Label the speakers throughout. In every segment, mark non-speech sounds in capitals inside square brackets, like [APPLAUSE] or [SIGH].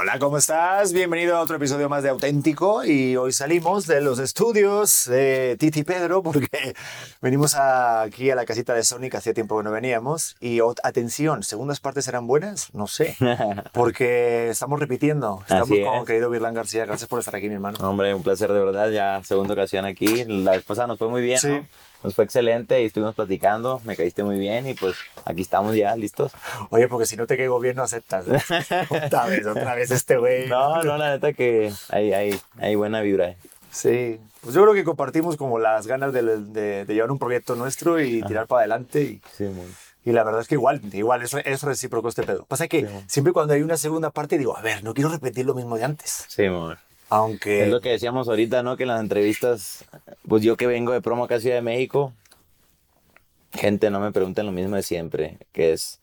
Speaker 1: Hola, ¿cómo estás? Bienvenido a otro episodio más de Auténtico y hoy salimos de los estudios de Titi Pedro porque [LAUGHS] venimos aquí a la casita de Sonic, hacía tiempo que no veníamos y atención, segundas partes eran buenas, no sé, [LAUGHS] porque estamos repitiendo, estamos con querido Virlán García, gracias por estar aquí mi hermano.
Speaker 2: Hombre, un placer de verdad, ya segunda ocasión aquí, la pasada nos fue muy bien, sí. ¿no? Nos fue excelente y estuvimos platicando, me caíste muy bien y pues aquí estamos ya listos.
Speaker 1: Oye, porque si no te caigo bien no aceptas. [LAUGHS] otra vez, otra vez este güey.
Speaker 2: No, no, la neta que hay, hay, hay buena vibra.
Speaker 1: Sí, pues yo creo que compartimos como las ganas de, de, llevar un proyecto nuestro y tirar para adelante. Y,
Speaker 2: sí, muy.
Speaker 1: Y la verdad es que igual, igual es, es recíproco este pedo. Pasa que siempre cuando hay una segunda parte digo, a ver, no quiero repetir lo mismo de antes.
Speaker 2: Sí, amor.
Speaker 1: Aunque...
Speaker 2: Es lo que decíamos ahorita, ¿no? Que en las entrevistas, pues yo que vengo de promo acá Ciudad de México, gente no me pregunta lo mismo de siempre, que es,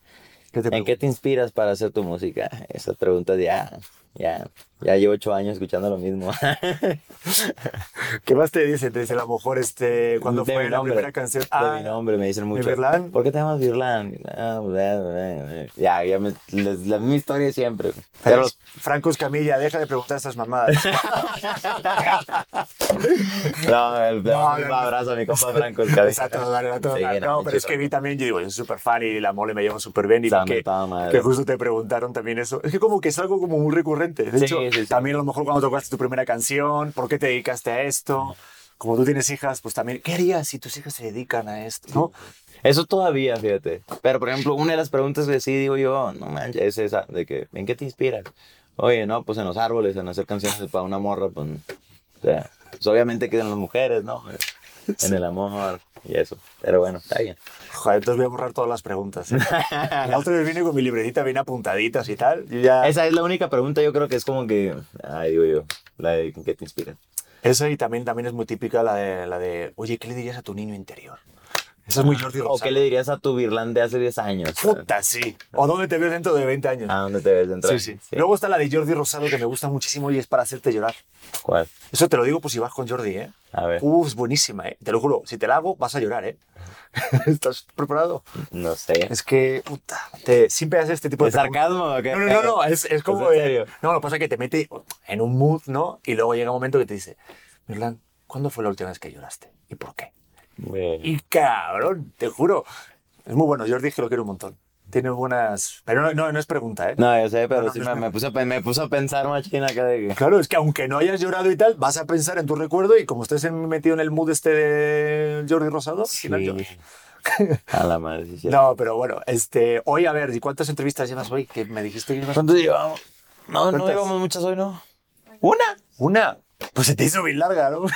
Speaker 2: ¿en qué te inspiras para hacer tu música? Esas preguntas ya, ya, ya llevo ocho años escuchando lo mismo. [LAUGHS]
Speaker 1: ¿Qué más te dicen? Te dicen a lo mejor este, cuando fue la primera canción.
Speaker 2: Ah, de mi nombre me dicen mucho.
Speaker 1: Virlán?
Speaker 2: ¿Por qué te llamas Virlán? Ah, ya, ya me, la misma historia siempre.
Speaker 1: Pero Franco Escamilla, deja de preguntar estas mamadas. [LAUGHS]
Speaker 2: no, el, un abrazo a mi compa Franco Escamilla.
Speaker 1: Exacto, todo, todo, no, pero es que vi también, yo digo, yo soy súper fan y la mole me lleva súper bien y que, que justo te preguntaron también eso. Es que como que es algo como muy recurrente. De hecho, también a lo mejor cuando tocaste tu primera canción, ¿por qué te dedicaste a esto? Como tú tienes hijas, pues también, ¿qué harías si tus hijas se dedican a esto? ¿no?
Speaker 2: Eso todavía, fíjate. Pero, por ejemplo, una de las preguntas que sí digo yo, no manches, es esa, de que, ¿en qué te inspiras? Oye, no, pues en los árboles, en hacer canciones para una morra, pues, o sea, pues obviamente quedan las mujeres, ¿no? En el amor y eso. Pero bueno, está bien.
Speaker 1: Joder, entonces voy a borrar todas las preguntas. ¿eh? La otra vez vine con mi libretita bien apuntaditas y tal.
Speaker 2: Esa es la única pregunta, yo creo que es como que, ay, digo yo, la de ¿en qué te inspira?
Speaker 1: Esa y también, también es muy típica la de, la de, oye, ¿qué le dirías a tu niño interior? Eso es muy Jordi Rosado.
Speaker 2: ¿O qué le dirías a tu Virlán de hace 10 años?
Speaker 1: Puta, sí. ¿O dónde te ves dentro de 20 años?
Speaker 2: Ah, ¿dónde te ves dentro?
Speaker 1: Sí, sí, Luego está la de Jordi Rosado que me gusta muchísimo y es para hacerte llorar.
Speaker 2: ¿Cuál?
Speaker 1: Eso te lo digo pues si vas con Jordi, ¿eh?
Speaker 2: A ver.
Speaker 1: Uh, es buenísima, ¿eh? Te lo juro. Si te la hago, vas a llorar, ¿eh? [LAUGHS] ¿Estás preparado?
Speaker 2: No sé.
Speaker 1: Es que, puta, te, siempre haces este tipo de...
Speaker 2: ¿De sarcasmo o qué?
Speaker 1: No, no, no, es, es como... serio? no, lo que pasa es que te mete en un mood, ¿no? Y luego llega un momento que te dice, Mirlan, ¿cuándo fue la última vez que lloraste? ¿Y por qué? Y cabrón, te juro. Es muy bueno, Jordi que lo quiero un montón. Tiene buenas... Pero no, no, es pregunta, ¿eh?
Speaker 2: No, yo sé, pero sí me, me, puse, me puse a pensar machina de que...
Speaker 1: Claro, es que aunque no hayas llorado y tal, vas a pensar en tu recuerdo y como estés metido en el mood este de Jordi Rosado,
Speaker 2: sí. [LAUGHS] a la madre, sí,
Speaker 1: No, pero bueno, este, hoy a ver, ¿y cuántas entrevistas llevas hoy? Que me dijiste que.
Speaker 2: ¿Cuántas llevamos? No, no llevamos muchas hoy, ¿no?
Speaker 1: ¿Una? ¿Una? Pues se te hizo bien larga, ¿no?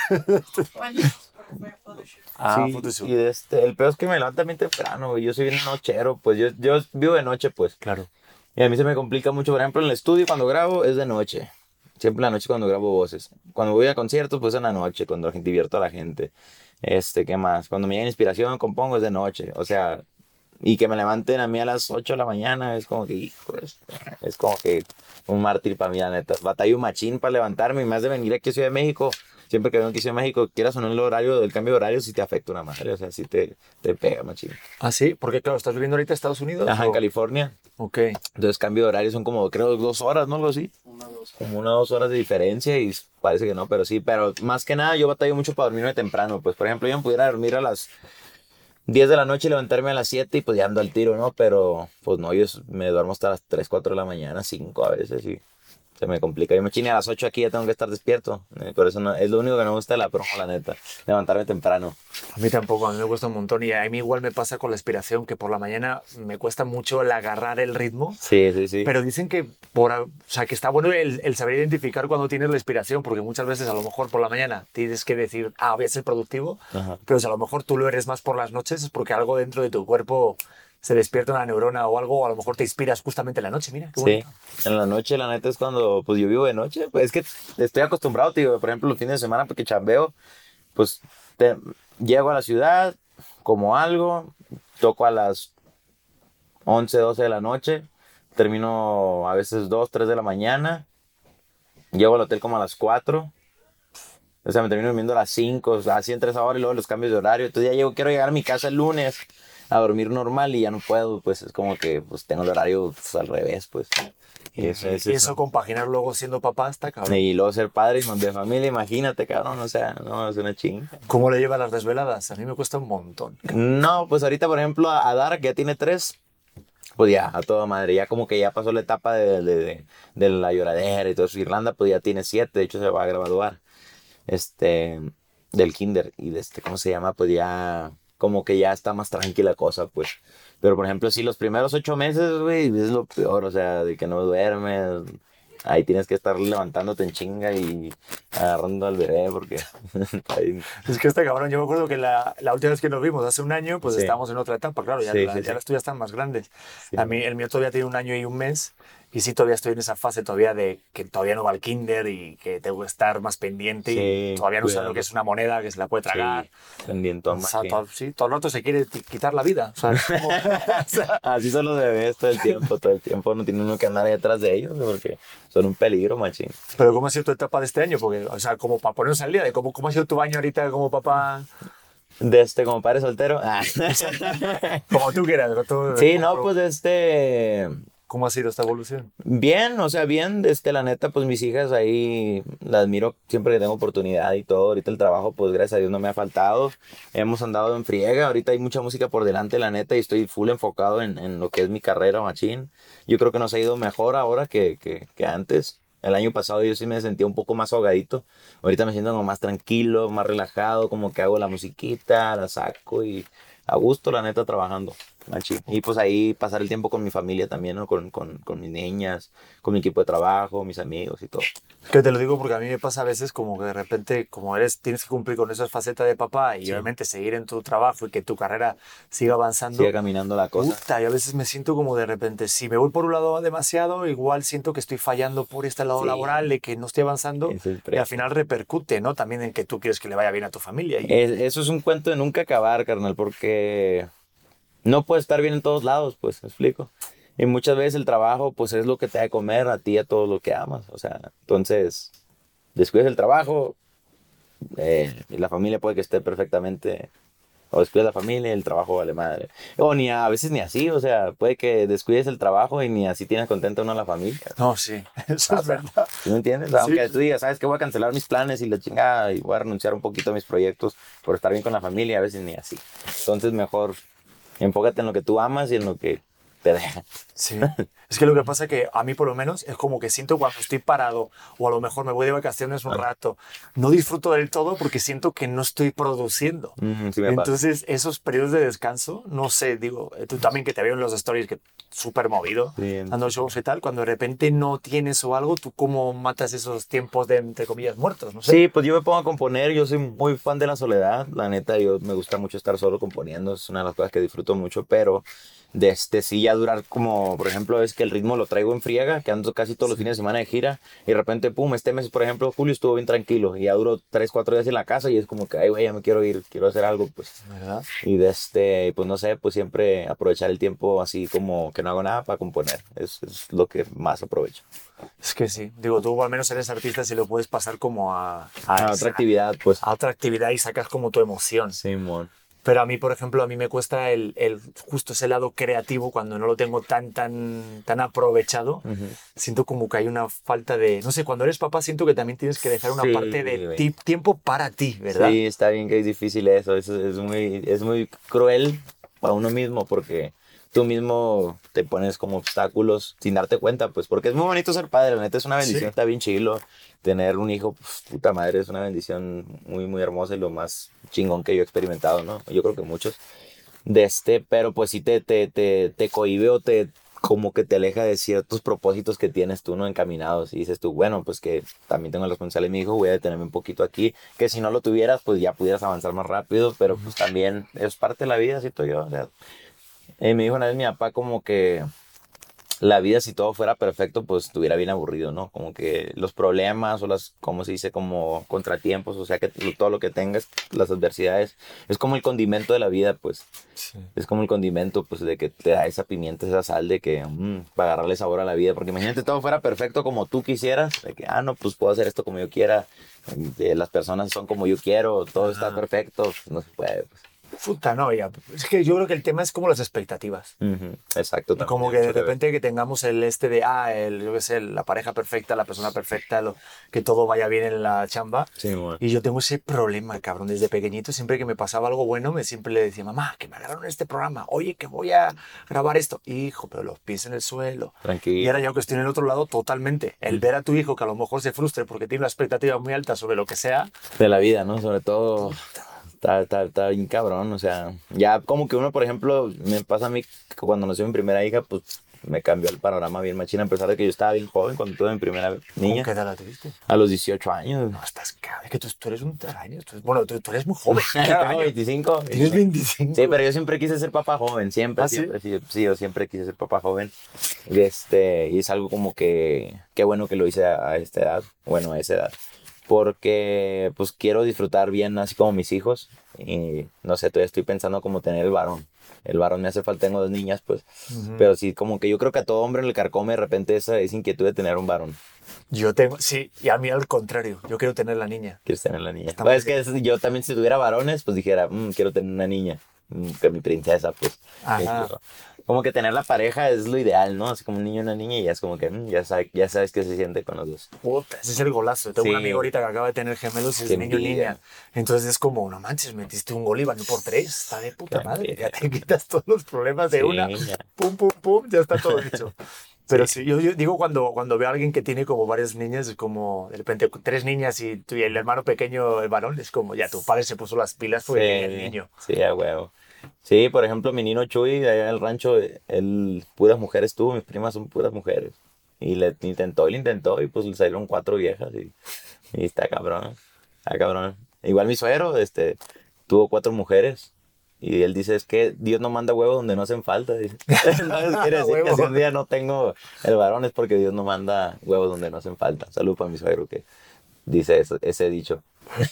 Speaker 2: Ah, sí, y este, el peor es que me levanto también temprano, Yo soy bien nochero, pues yo, yo vivo de noche, pues.
Speaker 1: Claro.
Speaker 2: Y a mí se me complica mucho, por ejemplo, en el estudio cuando grabo es de noche. Siempre la noche cuando grabo voces. Cuando voy a conciertos, pues en la noche, cuando divierto a la gente. Este, ¿qué más? Cuando me llega inspiración, compongo es de noche. O sea, y que me levanten a mí a las 8 de la mañana es como que, hijo, es, como que un mártir para mí, la neta. Batallo machín para levantarme y más de venir aquí a Ciudad de México siempre que vengo aquí a México, quieras o no el horario, del cambio de horario, si te afecta una madre, o sea, si te, te pega machín.
Speaker 1: Ah, sí, porque claro, estás viviendo ahorita en Estados Unidos.
Speaker 2: Ajá, en California.
Speaker 1: Ok.
Speaker 2: Entonces, cambio de horario son como, creo, dos horas, ¿no? Algo así.
Speaker 1: Una, dos.
Speaker 2: Como una, dos horas de diferencia y parece que no, pero sí, pero más que nada yo batallo mucho para dormirme temprano. Pues, por ejemplo, yo me pudiera dormir a las 10 de la noche y levantarme a las 7 y pues ya ando al tiro, ¿no? Pero, pues no, yo me duermo hasta las 3, 4 de la mañana, 5 a veces y se me complica. Yo me chine a las 8 aquí, ya tengo que estar despierto. Eh, por eso no, es lo único que no me gusta de la promo, la neta. Levantarme temprano.
Speaker 1: A mí tampoco, a mí me cuesta un montón. Y a mí igual me pasa con la inspiración, que por la mañana me cuesta mucho el agarrar el ritmo.
Speaker 2: Sí, sí, sí.
Speaker 1: Pero dicen que, por, o sea, que está bueno el, el saber identificar cuando tienes la inspiración, porque muchas veces a lo mejor por la mañana tienes que decir, ah, voy a ser productivo. Pero si a lo mejor tú lo eres más por las noches, es porque algo dentro de tu cuerpo se despierta una neurona o algo, o a lo mejor te inspiras justamente en la noche, mira. Qué
Speaker 2: sí, en la noche, la neta es cuando, pues yo vivo de noche, pues es que estoy acostumbrado, tío, por ejemplo, los fines de semana, porque chambeo, pues llego a la ciudad, como algo, toco a las 11, 12 de la noche, termino a veces 2, 3 de la mañana, llego al hotel como a las 4, o sea, me termino durmiendo a las 5, así entre esa hora y luego los cambios de horario, entonces ya llego, quiero llegar a mi casa el lunes, a dormir normal y ya no puedo, pues es como que pues tengo el horario pues, al revés, pues.
Speaker 1: Y eso, es eso, compaginar luego siendo papá está cabrón.
Speaker 2: Y luego ser padre y de familia, imagínate, cabrón, o sea, no, es una chinga.
Speaker 1: ¿Cómo le lleva las desveladas? A mí me cuesta un montón.
Speaker 2: No, pues ahorita, por ejemplo, a Dar, que ya tiene tres, pues ya, a toda madre, ya como que ya pasó la etapa de, de, de, la lloradera y todo eso. Irlanda, pues ya tiene siete, de hecho se va a graduar, este, del kinder, y de este, ¿cómo se llama? Pues ya, como que ya está más tranquila cosa, pues. Pero, por ejemplo, sí, los primeros ocho meses, güey, es lo peor, o sea, de que no duermes, ahí tienes que estar levantándote en chinga y agarrando al bebé porque... [LAUGHS]
Speaker 1: es que este cabrón, yo me acuerdo que la, la, última vez que nos vimos, hace un año, pues estábamos en otra etapa, claro, ya, ya las tuyas están más grandes. A mí, el mío todavía tiene un año y un mes y sí, todavía estoy en esa fase todavía de que todavía no va al kinder y que tengo que estar más pendiente y todavía no sé lo que es una moneda que se la puede tragar.
Speaker 2: Sí, pendiente más.
Speaker 1: todo, sí, todo el rato se quiere quitar la vida. [LAUGHS]
Speaker 2: Así son los bebés todo el tiempo, todo el tiempo no tiene uno que andar ahí atrás de ellos porque son un peligro, machín.
Speaker 1: Pero ¿cómo ha sido tu etapa de este año? Porque, o sea, como para ponernos al día, de cómo, cómo ha sido tu año ahorita como papá...
Speaker 2: De este, como padre soltero. [LAUGHS]
Speaker 1: como tú quieras.
Speaker 2: sí, no, pues este
Speaker 1: ¿Cómo ha sido esta evolución?
Speaker 2: Bien, o sea, bien, este, la neta, pues mis hijas ahí las admiro siempre que tengo oportunidad y todo. Ahorita el trabajo, pues gracias a Dios no me ha faltado. Hemos andado en friega, ahorita hay mucha música por delante, la neta, y estoy full enfocado en, en lo que es mi carrera, machín. Yo creo que nos ha ido mejor ahora que, que, que antes. El año pasado yo sí me sentía un poco más ahogadito. Ahorita me siento como más tranquilo, más relajado, como que hago la musiquita, la saco y a gusto, la neta, trabajando. Y pues ahí pasar el tiempo con mi familia también, ¿no? Con, con, con, mis niñas, con mi equipo de trabajo, mis amigos y todo.
Speaker 1: Que te lo digo porque a mí me pasa a veces como que de repente, como eres, tienes que cumplir con esa faceta de papá y obviamente seguir en tu trabajo y que tu carrera siga avanzando.
Speaker 2: Siga caminando la cosa.
Speaker 1: Puta, y a veces me siento como de repente, si me voy por un lado demasiado, igual siento que estoy fallando por este lado laboral y que no estoy avanzando. Y al final repercute, ¿no? También en que tú quieres que le vaya bien a tu familia. Y...
Speaker 2: eso es un cuento de nunca acabar, carnal, porque no puedes estar bien en todos lados, pues, me explico. Y muchas veces el trabajo, pues, es lo que te da de comer a ti, a todo lo que amas. O sea, entonces, descuides el trabajo, eh, y la familia puede que esté perfectamente, o descuides la familia y el trabajo vale madre. O ni a, veces ni así, o sea, puede que descuides el trabajo y ni así tienes contenta uno a la familia.
Speaker 1: No, sí, [LAUGHS] eso es verdad.
Speaker 2: ¿No entiendes? Aunque tú digas, sabes que voy a cancelar mis planes y la chingada y voy a renunciar un poquito a mis proyectos por estar bien con la familia, a veces ni así. Entonces, mejor Enfócate en lo que tú amas y en lo que te deja.
Speaker 1: Sí. Es que lo que pasa es que a mí por lo menos es como que siento cuando estoy parado o a lo mejor me voy de vacaciones un rato, no disfruto del todo porque siento que no estoy produciendo. Entonces esos periodos de descanso, no sé, digo, eh, tú también que te veo en los stories que súper movido, dando shows y tal, cuando de repente no tienes o algo, ¿tú cómo matas esos tiempos de, entre comillas, muertos? No sé.
Speaker 2: Sí, pues yo me pongo a componer, yo soy muy fan de la soledad, la neta, yo me gusta mucho estar solo componiendo, es una de las cosas que disfruto mucho, pero de este sí ya durar como, por ejemplo, es que el ritmo lo traigo en friega, que ando casi todos los fines de semana de gira, y de repente, pum, este mes, por ejemplo, julio estuvo bien tranquilo, y ya duró 3, 4 días en la casa, y es como que, ay, güey, ya me quiero ir, quiero hacer algo, pues. ¿verdad? Y de este, pues no sé, pues siempre aprovechar el tiempo así como que no hago nada para componer, es, es lo que más aprovecho.
Speaker 1: Es que sí, digo, tú al menos eres artista si lo puedes pasar como a,
Speaker 2: a, otra actividad, pues.
Speaker 1: A otra actividad y sacas como tu emoción.
Speaker 2: Sí, mon.
Speaker 1: Pero a mí, por ejemplo, a mí me cuesta el, el, justo ese lado creativo cuando no lo tengo tan, tan, tan aprovechado. Siento como que hay una falta de, no sé, cuando eres papá siento que también tienes que dejar una parte de tiempo para ti, ¿verdad?
Speaker 2: Sí, está bien que es difícil eso. Es, es, muy, es muy cruel para uno mismo porque tú mismo te pones como obstáculos sin darte cuenta, pues porque es muy bonito ser padre, la neta es una bendición, está bien chilo tener un hijo, pues, puta madre, es una bendición muy, muy hermosa y lo más chingón que yo he experimentado, ¿no? Yo creo que muchos de este, pero pues sí te, te, te, te cohibe o te como que te aleja de ciertos propósitos que tienes tú, ¿no? Encaminados. Y dices tú, bueno, pues que también tengo la responsabilidad de mi hijo, voy a detenerme un poquito aquí, que si no lo tuvieras, pues ya pudieras avanzar más rápido, pero pues también es parte de la vida, siento yo. O sea, eh, me dijo una vez mi papá como que la vida si todo fuera perfecto, pues estuviera bien aburrido, ¿no? Como que los problemas o las, como se dice, como contratiempos, o sea, que todo lo que tengas, las adversidades, es como el condimento de la vida, pues. Es como el condimento, pues, de que te da esa pimienta, esa sal de que, mmm, para agarrarle sabor a la vida, porque imagínate todo fuera perfecto como tú quisieras, de que, ah, no, pues puedo hacer esto como yo quiera, de, las personas son como yo quiero, todo está perfecto, no se puede, pues.
Speaker 1: Puta, no, ya. Es que yo creo que el tema es como las expectativas.
Speaker 2: Ujú, Exacto. también
Speaker 1: Como que de repente que tengamos el este de, ah, el, yo qué sé, la pareja perfecta, la persona perfecta, lo- que todo vaya bien en la chamba.
Speaker 2: Sí, bueno.
Speaker 1: Y yo tengo ese problema, cabrón. Desde pequeñito, siempre que me pasaba algo bueno, me siempre le decía, mamá, que me agarraron este programa. Oye, que voy a grabar esto. Hijo, pero los pies en el suelo. Y
Speaker 2: Tranquilo.
Speaker 1: ahora yo que estoy en el otro lado, totalmente. El ver a tu hijo que a lo mejor se frustre porque tiene una expectativa muy alta sobre lo que sea.
Speaker 2: De la vida, ¿no? Sobre todo. Está, está, está bien cabrón, o sea, ya como que uno, por ejemplo, me pasa a mí que cuando nació mi primera hija, pues me cambió el panorama bien machina, a pesar de que yo estaba bien joven cuando tuve mi primera niña,
Speaker 1: ¿Qué edad la tuviste?
Speaker 2: a los 18 años.
Speaker 1: No, estás cabrón. Es que tú, tú eres un taraño. tú- bueno, tú, tú eres muy joven. [LAUGHS]
Speaker 2: Tengo 25.
Speaker 1: Tienes 25.
Speaker 2: Sí, pero yo siempre quise ser papá joven, siempre,
Speaker 1: ¿Ah, sí?
Speaker 2: siempre, sí? sí, yo siempre quise ser papá joven. Y, este, y es algo como que, qué bueno que lo hice a, a esta edad, bueno, a esa edad. Porque, pues, quiero disfrutar bien, así como mis hijos. Y, no sé, todavía estoy pensando como tener el varón. El varón me hace falta, tengo dos niñas, pues. Pero sí, como que yo creo que a todo hombre le carcome de repente esa, esa inquietud de tener un varón.
Speaker 1: Yo tengo, sí, y a mí al contrario. Yo quiero tener la niña.
Speaker 2: Quieres tener la niña. Pues es que yo también si tuviera varones, pues dijera, "Mm, quiero tener una niña. Mm, que mi princesa, pues.
Speaker 1: Ajá.
Speaker 2: Como que tener la pareja es lo ideal, ¿no? Así como un niño y una niña y ya es como que mm, ya, sabe- ya sabes qué se siente con los dos.
Speaker 1: Puta, ese es el golazo. Tengo un
Speaker 2: Sí.
Speaker 1: amigo ahorita que acaba de tener gemelos y es niño y niña. Entonces es como, no manches, metiste un gol y van por tres. Está de puta
Speaker 2: Qué
Speaker 1: madre.
Speaker 2: envidia.
Speaker 1: Ya te quitas todos los problemas de
Speaker 2: Sí,
Speaker 1: una.
Speaker 2: ya.
Speaker 1: Pum, pum, pum, ya está todo hecho. [LAUGHS] Pero sí, yo, yo digo cuando, cuando veo a alguien que tiene como varias niñas, es como de repente tres niñas y, tú y el hermano pequeño, el varón, es como ya tu padre se puso las pilas porque tenía el niño.
Speaker 2: Sí, a huevo. Sí, por ejemplo, mi nino Chuy, allá en el rancho, él puras mujeres tuvo, mis primas son puras mujeres. Y le intentó y le intentó y pues le salieron cuatro viejas y, y está cabrón, está cabrón. Igual mi suegro, este, tuvo cuatro mujeres y él dice, es que Dios no manda huevos donde no hacen falta. Dice. [LAUGHS] Entonces quiere decir que si un día no tengo el varón es porque Dios no manda huevos donde no hacen falta. Salud para mi suegro que dice eso, ese dicho.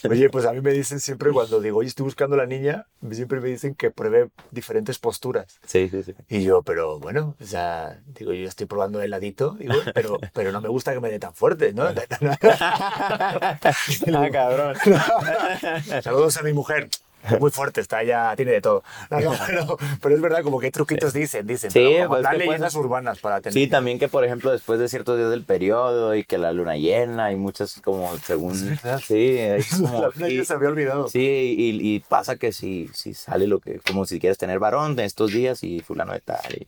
Speaker 1: Oye, pues a mí me dicen siempre cuando digo, oye, estoy buscando la niña, siempre me dicen que pruebe diferentes posturas.
Speaker 2: Sí, sí, sí.
Speaker 1: Y yo, pero bueno, o sea, digo, yo estoy probando el heladito, digo, pero, pero no me gusta que me dé tan fuerte, ¿no? [LAUGHS]
Speaker 2: ah, cabrón. [LAUGHS]
Speaker 1: Saludos a mi mujer. [LAUGHS] Muy fuerte, está ya, tiene de todo. No, no, [LAUGHS] pero, pero es verdad, como que truquitos dicen, dicen.
Speaker 2: Sí,
Speaker 1: pero
Speaker 2: pues,
Speaker 1: leyendas urbanas para tener.
Speaker 2: Sí, también que por ejemplo después de ciertos días del periodo y que la luna llena y muchas como según... Sí, [LAUGHS] como...
Speaker 1: La
Speaker 2: y-
Speaker 1: se había olvidado.
Speaker 2: Sí, y, y pasa que si, si sale lo que, como si quieres tener varón de estos días y fulano de tal, y,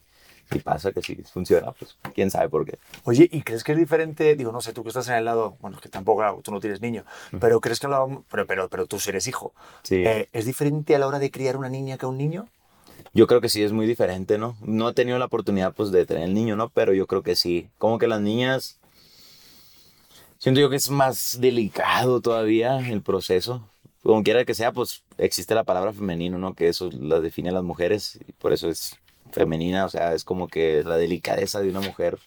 Speaker 2: y pasa que si funciona, pues quién sabe por qué.
Speaker 1: Oye, ¿y crees que es diferente? Digo, no sé, tú que estás en el lado, bueno, que tampoco, tú no tienes niño, pero crees que lo, pero, pero, pero tú sí eres hijo.
Speaker 2: Sí.
Speaker 1: Eh, ¿Es diferente a la hora de criar una niña que un niño?
Speaker 2: Yo creo que sí es muy diferente, ¿no? No he tenido la oportunidad pues de tener el niño, ¿no? Pero yo creo que sí. Como que las niñas... Siento yo que es más delicado todavía el proceso. Como quiera que sea, pues existe la palabra femenino, ¿no? Que eso la define a las mujeres y por eso es femenina. O sea, es como que la delicadeza de una mujer.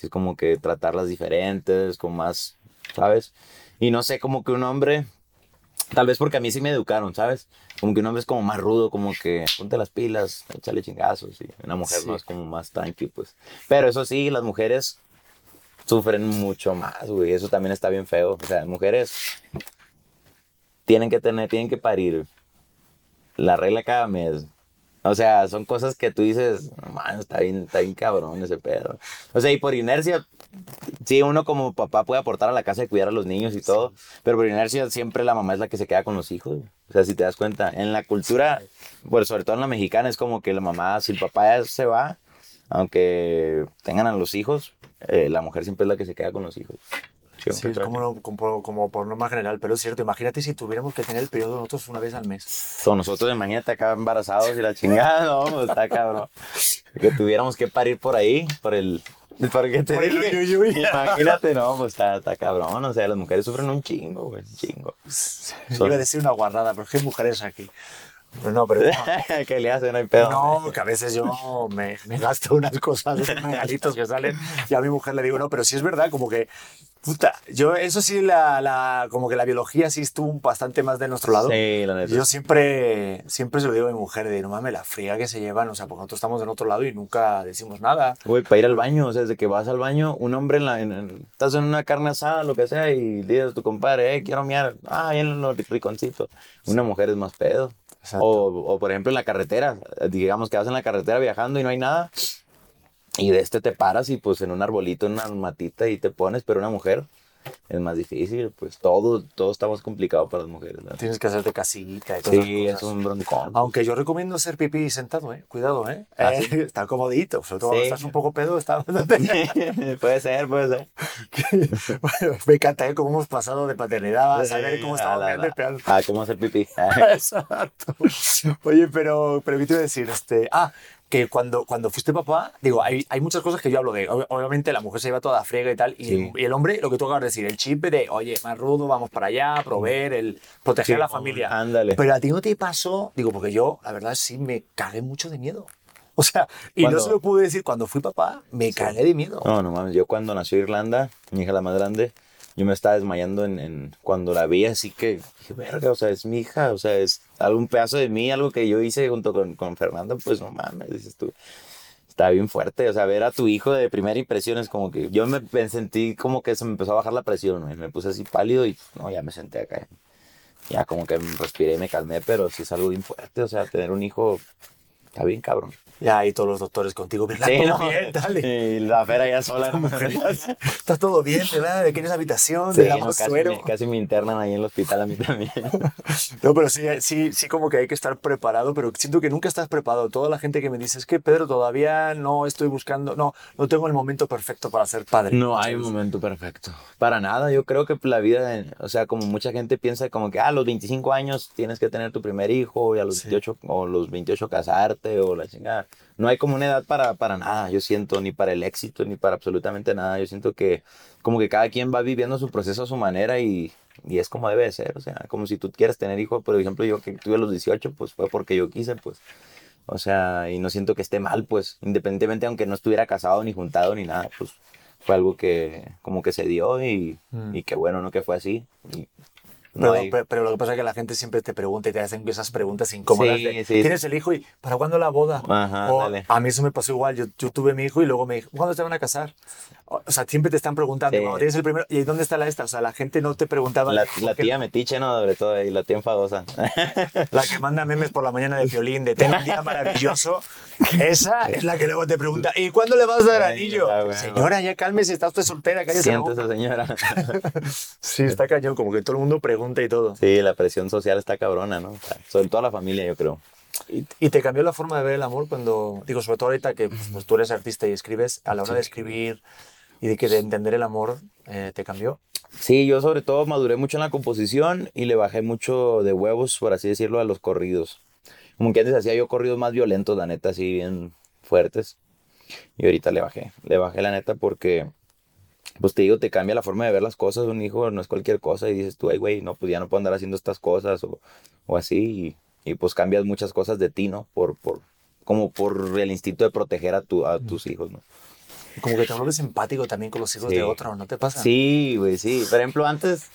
Speaker 2: Es como que tratarlas diferentes, con más, ¿sabes? Y no sé, como que un hombre Tal vez porque a mí sí me educaron, ¿sabes? Como que un hombre es como más rudo, como que ponte las pilas, échale chingazos. Y una mujer
Speaker 1: Sí.
Speaker 2: no es como más tranqui, pues. Pero eso sí, las mujeres sufren mucho más, güey. Eso también está bien feo. O sea, las mujeres tienen que tener, tienen que parir la regla cada mes. O sea, son cosas que tú dices, "No, man, está bien, está bien cabrón ese pedo. O sea, y por inercia, sí, uno como papá puede aportar a la casa y cuidar a los niños y todo, pero por inercia siempre la mamá es la que se queda con los hijos. O sea, si te das cuenta, en la cultura, bueno, sobre todo en la mexicana, es como que la mamá, si el papá ya se va, aunque tengan a los hijos, eh, la mujer siempre es la que se queda con los hijos.
Speaker 1: Sí, es como, no- como, como por norma general, pero es cierto, imagínate si tuviéramos que tener el periodo nosotros una vez al mes.
Speaker 2: Son nosotros, imagínate acá embarazados y la chingada, no, pues, está cabrón. Que tuviéramos que parir por ahí, por el. ¿Por te
Speaker 1: Por el uy, uy, uy.
Speaker 2: Imagínate, no, pues está, está cabrón. O sea, las mujeres sufren un chingo, güey, un chingo. Son-
Speaker 1: Iba a decir una guarrada, pero ¿qué mujeres aquí? No, pero. [LAUGHS]
Speaker 2: ¿Qué le hacen? No hay pedo.
Speaker 1: No, que a veces yo me, me gasto unas cosas, unos regalitos que salen y a mi mujer le digo, no, pero sí es verdad, como que, puta, yo, eso sí, la, la, como que la biología sí estuvo bastante más de nuestro lado.
Speaker 2: Sí, la neta.
Speaker 1: Yo siempre, siempre se lo digo a mi mujer, de no mames, la fría que se llevan, o sea, porque nosotros estamos del otro lado y nunca decimos nada.
Speaker 2: Güey, para ir al baño, o sea, desde que vas al baño, un hombre en la, en- en- estás en una carne asada, lo que sea, y dices a tu compadre, eh, quiero miar, ah, bien los riconcitos. Una mujer es más pedo. O, o, por ejemplo en la carretera, digamos que vas en la carretera viajando y no hay nada, y de este te paras y pues en un arbolito, en una matita y te pones, pero una mujer es más difícil, pues todo, todo está más complicado para las mujeres. ¿no?
Speaker 1: Tienes que hacerte casita y todas
Speaker 2: Sí, es un broncón.
Speaker 1: Aunque yo recomiendo hacer pipí sentado, ¿eh? Cuidado, ¿eh?
Speaker 2: ¿Ah,
Speaker 1: Eh,
Speaker 2: sí? [LAUGHS]
Speaker 1: Está comodito, sobre todo
Speaker 2: Sí.
Speaker 1: estás un poco pedo, está [LAUGHS]
Speaker 2: puede ser, puede ser. [LAUGHS]
Speaker 1: Bueno, me encanta ¿eh? cómo hemos pasado de paternidad a saber cómo
Speaker 2: Sí,
Speaker 1: estamos
Speaker 2: a la-
Speaker 1: el peor.
Speaker 2: Ah, cómo hacer pipí.
Speaker 1: Exacto. Oye, pero, pero ¿qué te iba a decir? Este, ah, que cuando, cuando fuiste papá, digo, hay, hay muchas cosas que yo hablo de. ob- Obviamente la mujer se lleva toda la friega y tal, y,
Speaker 2: Sí.
Speaker 1: y el hombre, lo que tú acabas de decir, el chip de, oye, más rudo, vamos para allá, proveer, el proteger a la familia.
Speaker 2: Ándale.
Speaker 1: Pero a ti no te pasó, digo, porque yo, la verdad, sí me cagué mucho de miedo. [LAUGHS] O sea, y no se lo pude decir cuando fui papá, me cagué de miedo.
Speaker 2: No, no mames, yo cuando nació Irlanda, mi hija la más grande, yo me estaba desmayando en, en- cuando la vi, así que dije, verga, o sea, es mi hija, o sea, es algún pedazo de mí, algo que yo hice junto con, con Fernanda, pues no mames, dices tú. Está bien fuerte, o sea, ver a tu hijo de primera impresión es como que yo me, me sentí como que se me empezó a bajar la presión, güey, me puse así pálido y no, ya me senté acá. Ya como que me respiré y me calmé, pero sí es algo bien fuerte, o sea, tener un hijo está bien cabrón.
Speaker 1: Ya, y todos los doctores contigo, ¿verdad?
Speaker 2: Sí,
Speaker 1: ¿Todo
Speaker 2: no,
Speaker 1: bien? Dale.
Speaker 2: Y la fera ya sola. [LAUGHS]
Speaker 1: Está todo bien, ¿verdad? ¿De quién es la habitación?
Speaker 2: Sí,
Speaker 1: ¿De la
Speaker 2: no, casi,
Speaker 1: suero?
Speaker 2: me, casi me internan ahí en el hospital a mí también. [LAUGHS]
Speaker 1: No, pero sí, sí, sí como que hay que estar preparado, pero siento que nunca estás preparado. Toda la gente que me dice, es que Pedro, todavía no estoy buscando, no, no tengo el momento perfecto para ser padre.
Speaker 2: No hay un momento perfecto. Para nada, yo creo que la vida, o sea, como mucha gente piensa como que ah, a los 25 años tienes que tener tu primer hijo y a los
Speaker 1: Sí.
Speaker 2: 28 o los 28 casarte o la chingada. No hay como una edad para, para nada, yo siento, ni para el éxito, ni para absolutamente nada. Yo siento que como que cada quien va viviendo su proceso a su manera y, y es como debe de ser. O sea, como si tú quieres tener hijo, por ejemplo, yo que tuve los 18, pues fue porque yo quise, pues. O sea, y no siento que esté mal, pues, independientemente aunque no estuviera casado ni juntado ni nada, pues fue algo que como que se dio y,
Speaker 1: Mm.
Speaker 2: y qué bueno, ¿no? Que fue así. Y
Speaker 1: Pero,
Speaker 2: no hay-
Speaker 1: pero, pero lo que pasa es que la gente siempre te pregunta y te hacen esas preguntas incómodas.
Speaker 2: Sí,
Speaker 1: de,
Speaker 2: sí.
Speaker 1: ¿Tienes el hijo y para cuándo la boda?
Speaker 2: Ajá,
Speaker 1: o, a mí eso me pasó igual. Yo, yo tuve mi hijo y luego me dijo, ¿cuándo te van a casar? O o sea, siempre te están preguntando,
Speaker 2: Sí.
Speaker 1: "Cuando tienes el primero? ¿Y dónde está la esta? O sea, la gente no te preguntaba.
Speaker 2: la,
Speaker 1: ¿por
Speaker 2: la tía metiche, ¿no? Sobre todo, y la tía enfadosa. [LAUGHS]
Speaker 1: La que manda memes por la mañana de violín, de ten un día maravilloso. Esa es la que luego te pregunta, ¿y cuándo le vas a dar anillo?
Speaker 2: bueno.
Speaker 1: Señora, ya cálmese, está usted soltera, cállese
Speaker 2: Siéntese, señora. [LAUGHS]
Speaker 1: Sí, está cañón, como que todo el mundo pregunta y todo.
Speaker 2: Sí, la presión social está cabrona, ¿no? O sea, sobre todo la familia, yo creo.
Speaker 1: ¿Y, y te cambió la forma de ver el amor cuando, digo, sobre todo ahorita que pues, tú eres artista y escribes, a la hora de escribir y de, que de entender el amor, eh, ¿te cambió?
Speaker 2: Sí, yo sobre todo maduré mucho en la composición y le bajé mucho de huevos, por así decirlo, a los corridos. Como que antes hacía yo corridos más violentos, la neta, así bien fuertes. Y ahorita le bajé. Le bajé la neta porque, pues te digo, te cambia la forma de ver las cosas. Un hijo no es cualquier cosa y dices tú, ay, güey, no, pues ya no puedo andar haciendo estas cosas o, o así. Y, y, pues cambias muchas cosas de ti, ¿no? Por, por, como por el instinto de proteger a, tu, a tus hijos, ¿no?
Speaker 1: Como que te vuelves empático también con los hijos
Speaker 2: Sí.
Speaker 1: de otro, ¿no te pasa?
Speaker 2: Sí, güey, sí. Por ejemplo, antes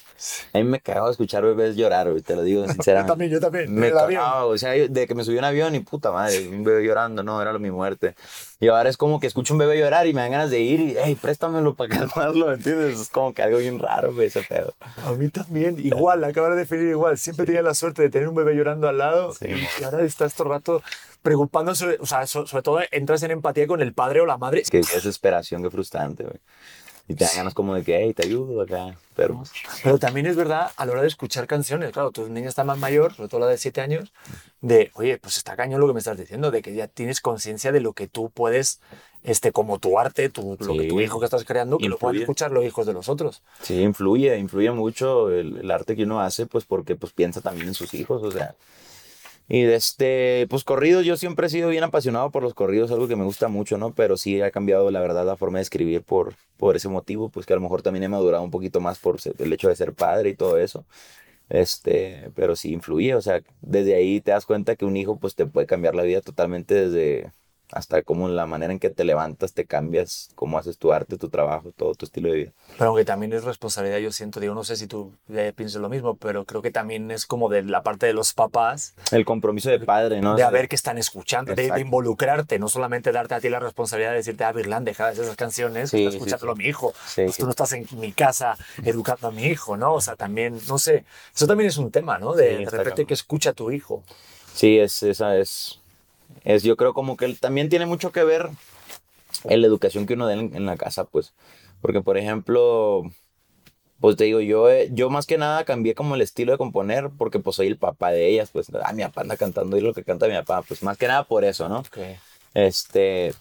Speaker 2: a mí me cagaba escuchar bebés llorar, güey, te lo digo [LAUGHS]
Speaker 1: Yo
Speaker 2: sinceramente.
Speaker 1: también, yo también.
Speaker 2: Me cagaba, o sea, yo- de que me subí a un avión y puta madre, un bebé llorando, no, era lo mi muerte. Y ahora es como que escucho un bebé llorar y me dan ganas de ir y, hey, préstamelo para calmarlo, [LAUGHS] ¿entiendes? Es como que algo bien raro, güey, ese pedo.
Speaker 1: A mí también, igual, acabo de definir igual. Siempre tenía la suerte de tener un bebé llorando al lado
Speaker 2: Sí,
Speaker 1: y ahora estás todo el rato preocupándose, o sea, so- sobre todo entras en empatía con el padre o la madre.
Speaker 2: Es que qué desesperación, qué frustrante, güey. Y te dan ganas como de que, hey, te ayudo acá. Pero,
Speaker 1: Pero también es verdad a la hora de escuchar canciones, claro, tu niña está más mayor, sobre todo la de 7 años, de, oye, pues está cañón lo que me estás diciendo, de que ya tienes conciencia de lo que tú puedes, este, como tu arte, tu, lo que
Speaker 2: Sí.
Speaker 1: tu hijo que estás creando, que lo puedan
Speaker 2: Influye.
Speaker 1: escuchar los hijos de los otros.
Speaker 2: sí, influye, influye mucho el, el arte que uno hace, pues porque pues piensa también en sus hijos, o sea. Y de este, pues corridos, yo siempre he sido bien apasionado por los corridos, algo que me gusta mucho, ¿no? Pero sí ha cambiado, la verdad, la forma de escribir por, por ese motivo, pues que a lo mejor también he madurado un poquito más por el hecho de ser padre y todo eso. Este, pero sí influye, o sea, desde ahí te das cuenta que un hijo pues te puede cambiar la vida totalmente desde hasta como la manera en que te levantas, te cambias, cómo haces tu arte, tu trabajo, todo tu estilo de vida.
Speaker 1: Pero aunque también es responsabilidad, yo siento, digo, no sé si tú eh, piensas lo mismo, pero creo que también es como de la parte de los papás,
Speaker 2: El compromiso de padre, ¿no?
Speaker 1: de
Speaker 2: O
Speaker 1: a ver que están escuchando, de, involucrarte, no solamente darte a ti la responsabilidad de decirte, ah, Virlán, deja de hacer esas canciones,
Speaker 2: Sí,
Speaker 1: está
Speaker 2: sí, sí.
Speaker 1: mi hijo, pues tú no estás en mi casa educando a mi hijo, ¿no? O sea, también, no sé, eso también es un tema, ¿no? De, de repente que escucha a tu hijo.
Speaker 2: Sí, es, esa es, es, yo creo como que también tiene mucho que ver en la educación que uno da en, en la casa, pues. Porque, por ejemplo, pues te digo, yo, eh, yo más que nada cambié como el estilo de componer porque pues soy el papá de ellas, pues, ah, mi papá anda cantando y lo que canta mi papá, pues más que nada por eso, ¿no?
Speaker 1: Ok.
Speaker 2: Este,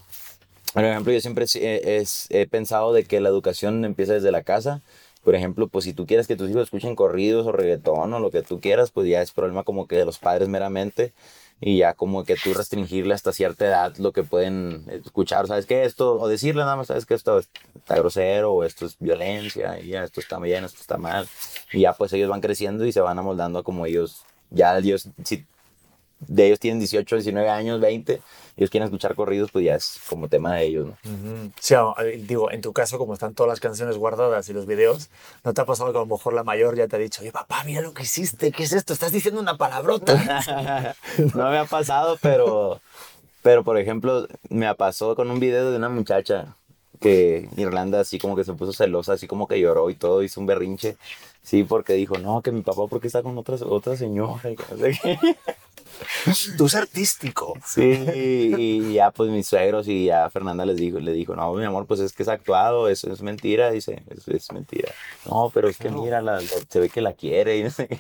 Speaker 2: por ejemplo, yo siempre he, es- he pensado de que la educación empieza desde la casa. Por ejemplo, pues si tú quieres que tus hijos escuchen corridos o reggaetón o lo que tú quieras, pues ya es problema como que de los padres meramente. Y ya como que tú restringirle hasta cierta edad lo que pueden escuchar. ¿Sabes qué? Esto, o decirle nada más, ¿sabes qué? Esto está grosero o esto es violencia y ya esto está bien, esto está mal. Y ya pues ellos van creciendo y se van amoldando a como ellos, ya ellos, si de ellos tienen 18, 19 años, 20, ellos quieren escuchar corridos, pues ya es como tema de ellos, ¿no?
Speaker 1: Ujú. Sí, a- eh, digo, en tu caso, como están todas las canciones guardadas y los videos, ¿no te ha pasado que a lo mejor la mayor ya te ha dicho, oye, papá, mira lo que hiciste, ¿qué es esto? Estás diciendo una palabrota. [LAUGHS]
Speaker 2: no me ha pasado, pero, pero por ejemplo, me pasó con un video de una muchacha que Irlanda así como que se puso celosa, así como que lloró y todo, hizo un berrinche. Sí, porque dijo, no, que mi papá porque está con otra, otra señora. y que no sé qué.
Speaker 1: Tú es artístico.
Speaker 2: Sí, y ya pues mis suegros y ya Fernanda les dijo, le dijo, no, mi amor, pues es que es actuado, eso es mentira, dice, es, es mentira. No, pero es que mira, la- la- se ve que la quiere y no sé qué.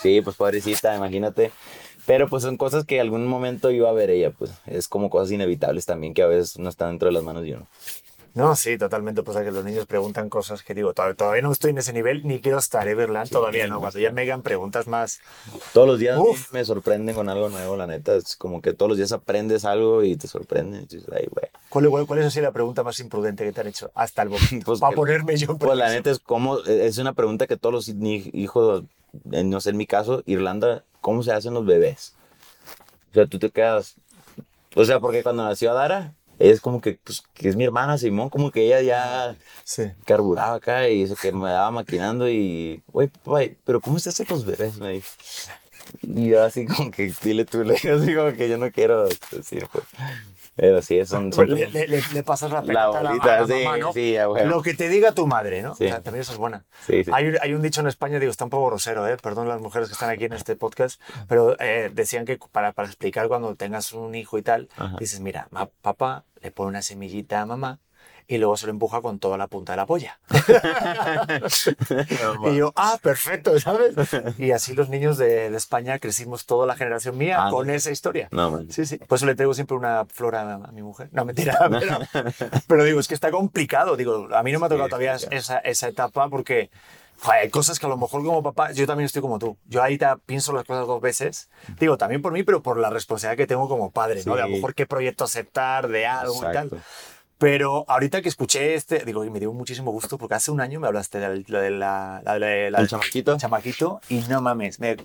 Speaker 2: Sí, pues pobrecita, imagínate. Pero pues son cosas que algún momento iba a ver ella, pues es como cosas inevitables también que a veces no están dentro de las manos de uno.
Speaker 1: No, sí, totalmente. Pues que los niños preguntan cosas que digo, todavía, todavía no estoy en ese nivel, ni quiero estar, ¿eh, Berlán? Todavía no. Cuando ya me hagan preguntas más.
Speaker 2: Todos los días
Speaker 1: Uf.
Speaker 2: me sorprenden con algo nuevo, la neta, es como que todos los días aprendes algo y te sorprenden. y dices, ay, güey.
Speaker 1: ¿Cuál, cuál, cuál es así la pregunta más imprudente que te han hecho? Hasta el boquito. [LAUGHS]
Speaker 2: Pues
Speaker 1: para
Speaker 2: que-
Speaker 1: ponerme yo en
Speaker 2: Pues la neta es como, es una pregunta que todos los hijos, eh, no sé, en mi caso, Irlanda, ¿cómo se hacen los bebés? O sea, tú te quedas, o sea, porque cuando nació Adara, es como que, pues, que es mi hermana Simón, como que ella ya
Speaker 1: Sí.
Speaker 2: carburaba acá y eso que me daba maquinando y, papá, pero ¿cómo se hacen los bebés? Me dijo. Y yo así como que, dile tú, le digo así como que yo no quiero decir, pues. Pero sí, son, son
Speaker 1: Le, le- le- pasas la
Speaker 2: la
Speaker 1: pelota a la,
Speaker 2: bolita,
Speaker 1: a la
Speaker 2: sí,
Speaker 1: mamá, ¿no?
Speaker 2: sí, a huevo.
Speaker 1: Lo que te diga tu madre, ¿no?
Speaker 2: Sí.
Speaker 1: O sea, también eso es buena.
Speaker 2: Sí, sí.
Speaker 1: Hay, hay un dicho en España, digo, está un poco grosero, ¿eh? perdón las mujeres que están aquí en este podcast, pero eh, decían que para, para explicar cuando tengas un hijo y tal,
Speaker 2: Ajá.
Speaker 1: dices, mira, ma- papá le pone una semillita a mamá y luego se lo empuja con toda la punta de la polla. [LAUGHS] y yo, ah, perfecto, ¿sabes? Y así los niños de, de España crecimos toda la generación mía
Speaker 2: Ah,
Speaker 1: con
Speaker 2: no.
Speaker 1: esa historia.
Speaker 2: No.
Speaker 1: Sí, sí. Por eso le traigo siempre una flor a, a mi mujer. No, mentira. [LAUGHS] Pero, pero digo, es que está complicado. Digo, a mí no me ha tocado
Speaker 2: Sí,
Speaker 1: todavía
Speaker 2: sí,
Speaker 1: esa, esa etapa porque hay cosas que a lo mejor como papá, yo también estoy como tú. Yo ahí pienso las cosas dos veces. Digo, también por mí, pero por la responsabilidad que tengo como padre, ¿no? De a lo
Speaker 2: Sí.
Speaker 1: mejor qué proyecto aceptar, de algo y
Speaker 2: Exacto.
Speaker 1: tal. Pero ahorita que escuché este, digo, y me dio muchísimo gusto porque hace un año me hablaste de la, de la, la, de la-
Speaker 2: ¿El chamaquito?
Speaker 1: chamaquito y no mames, me,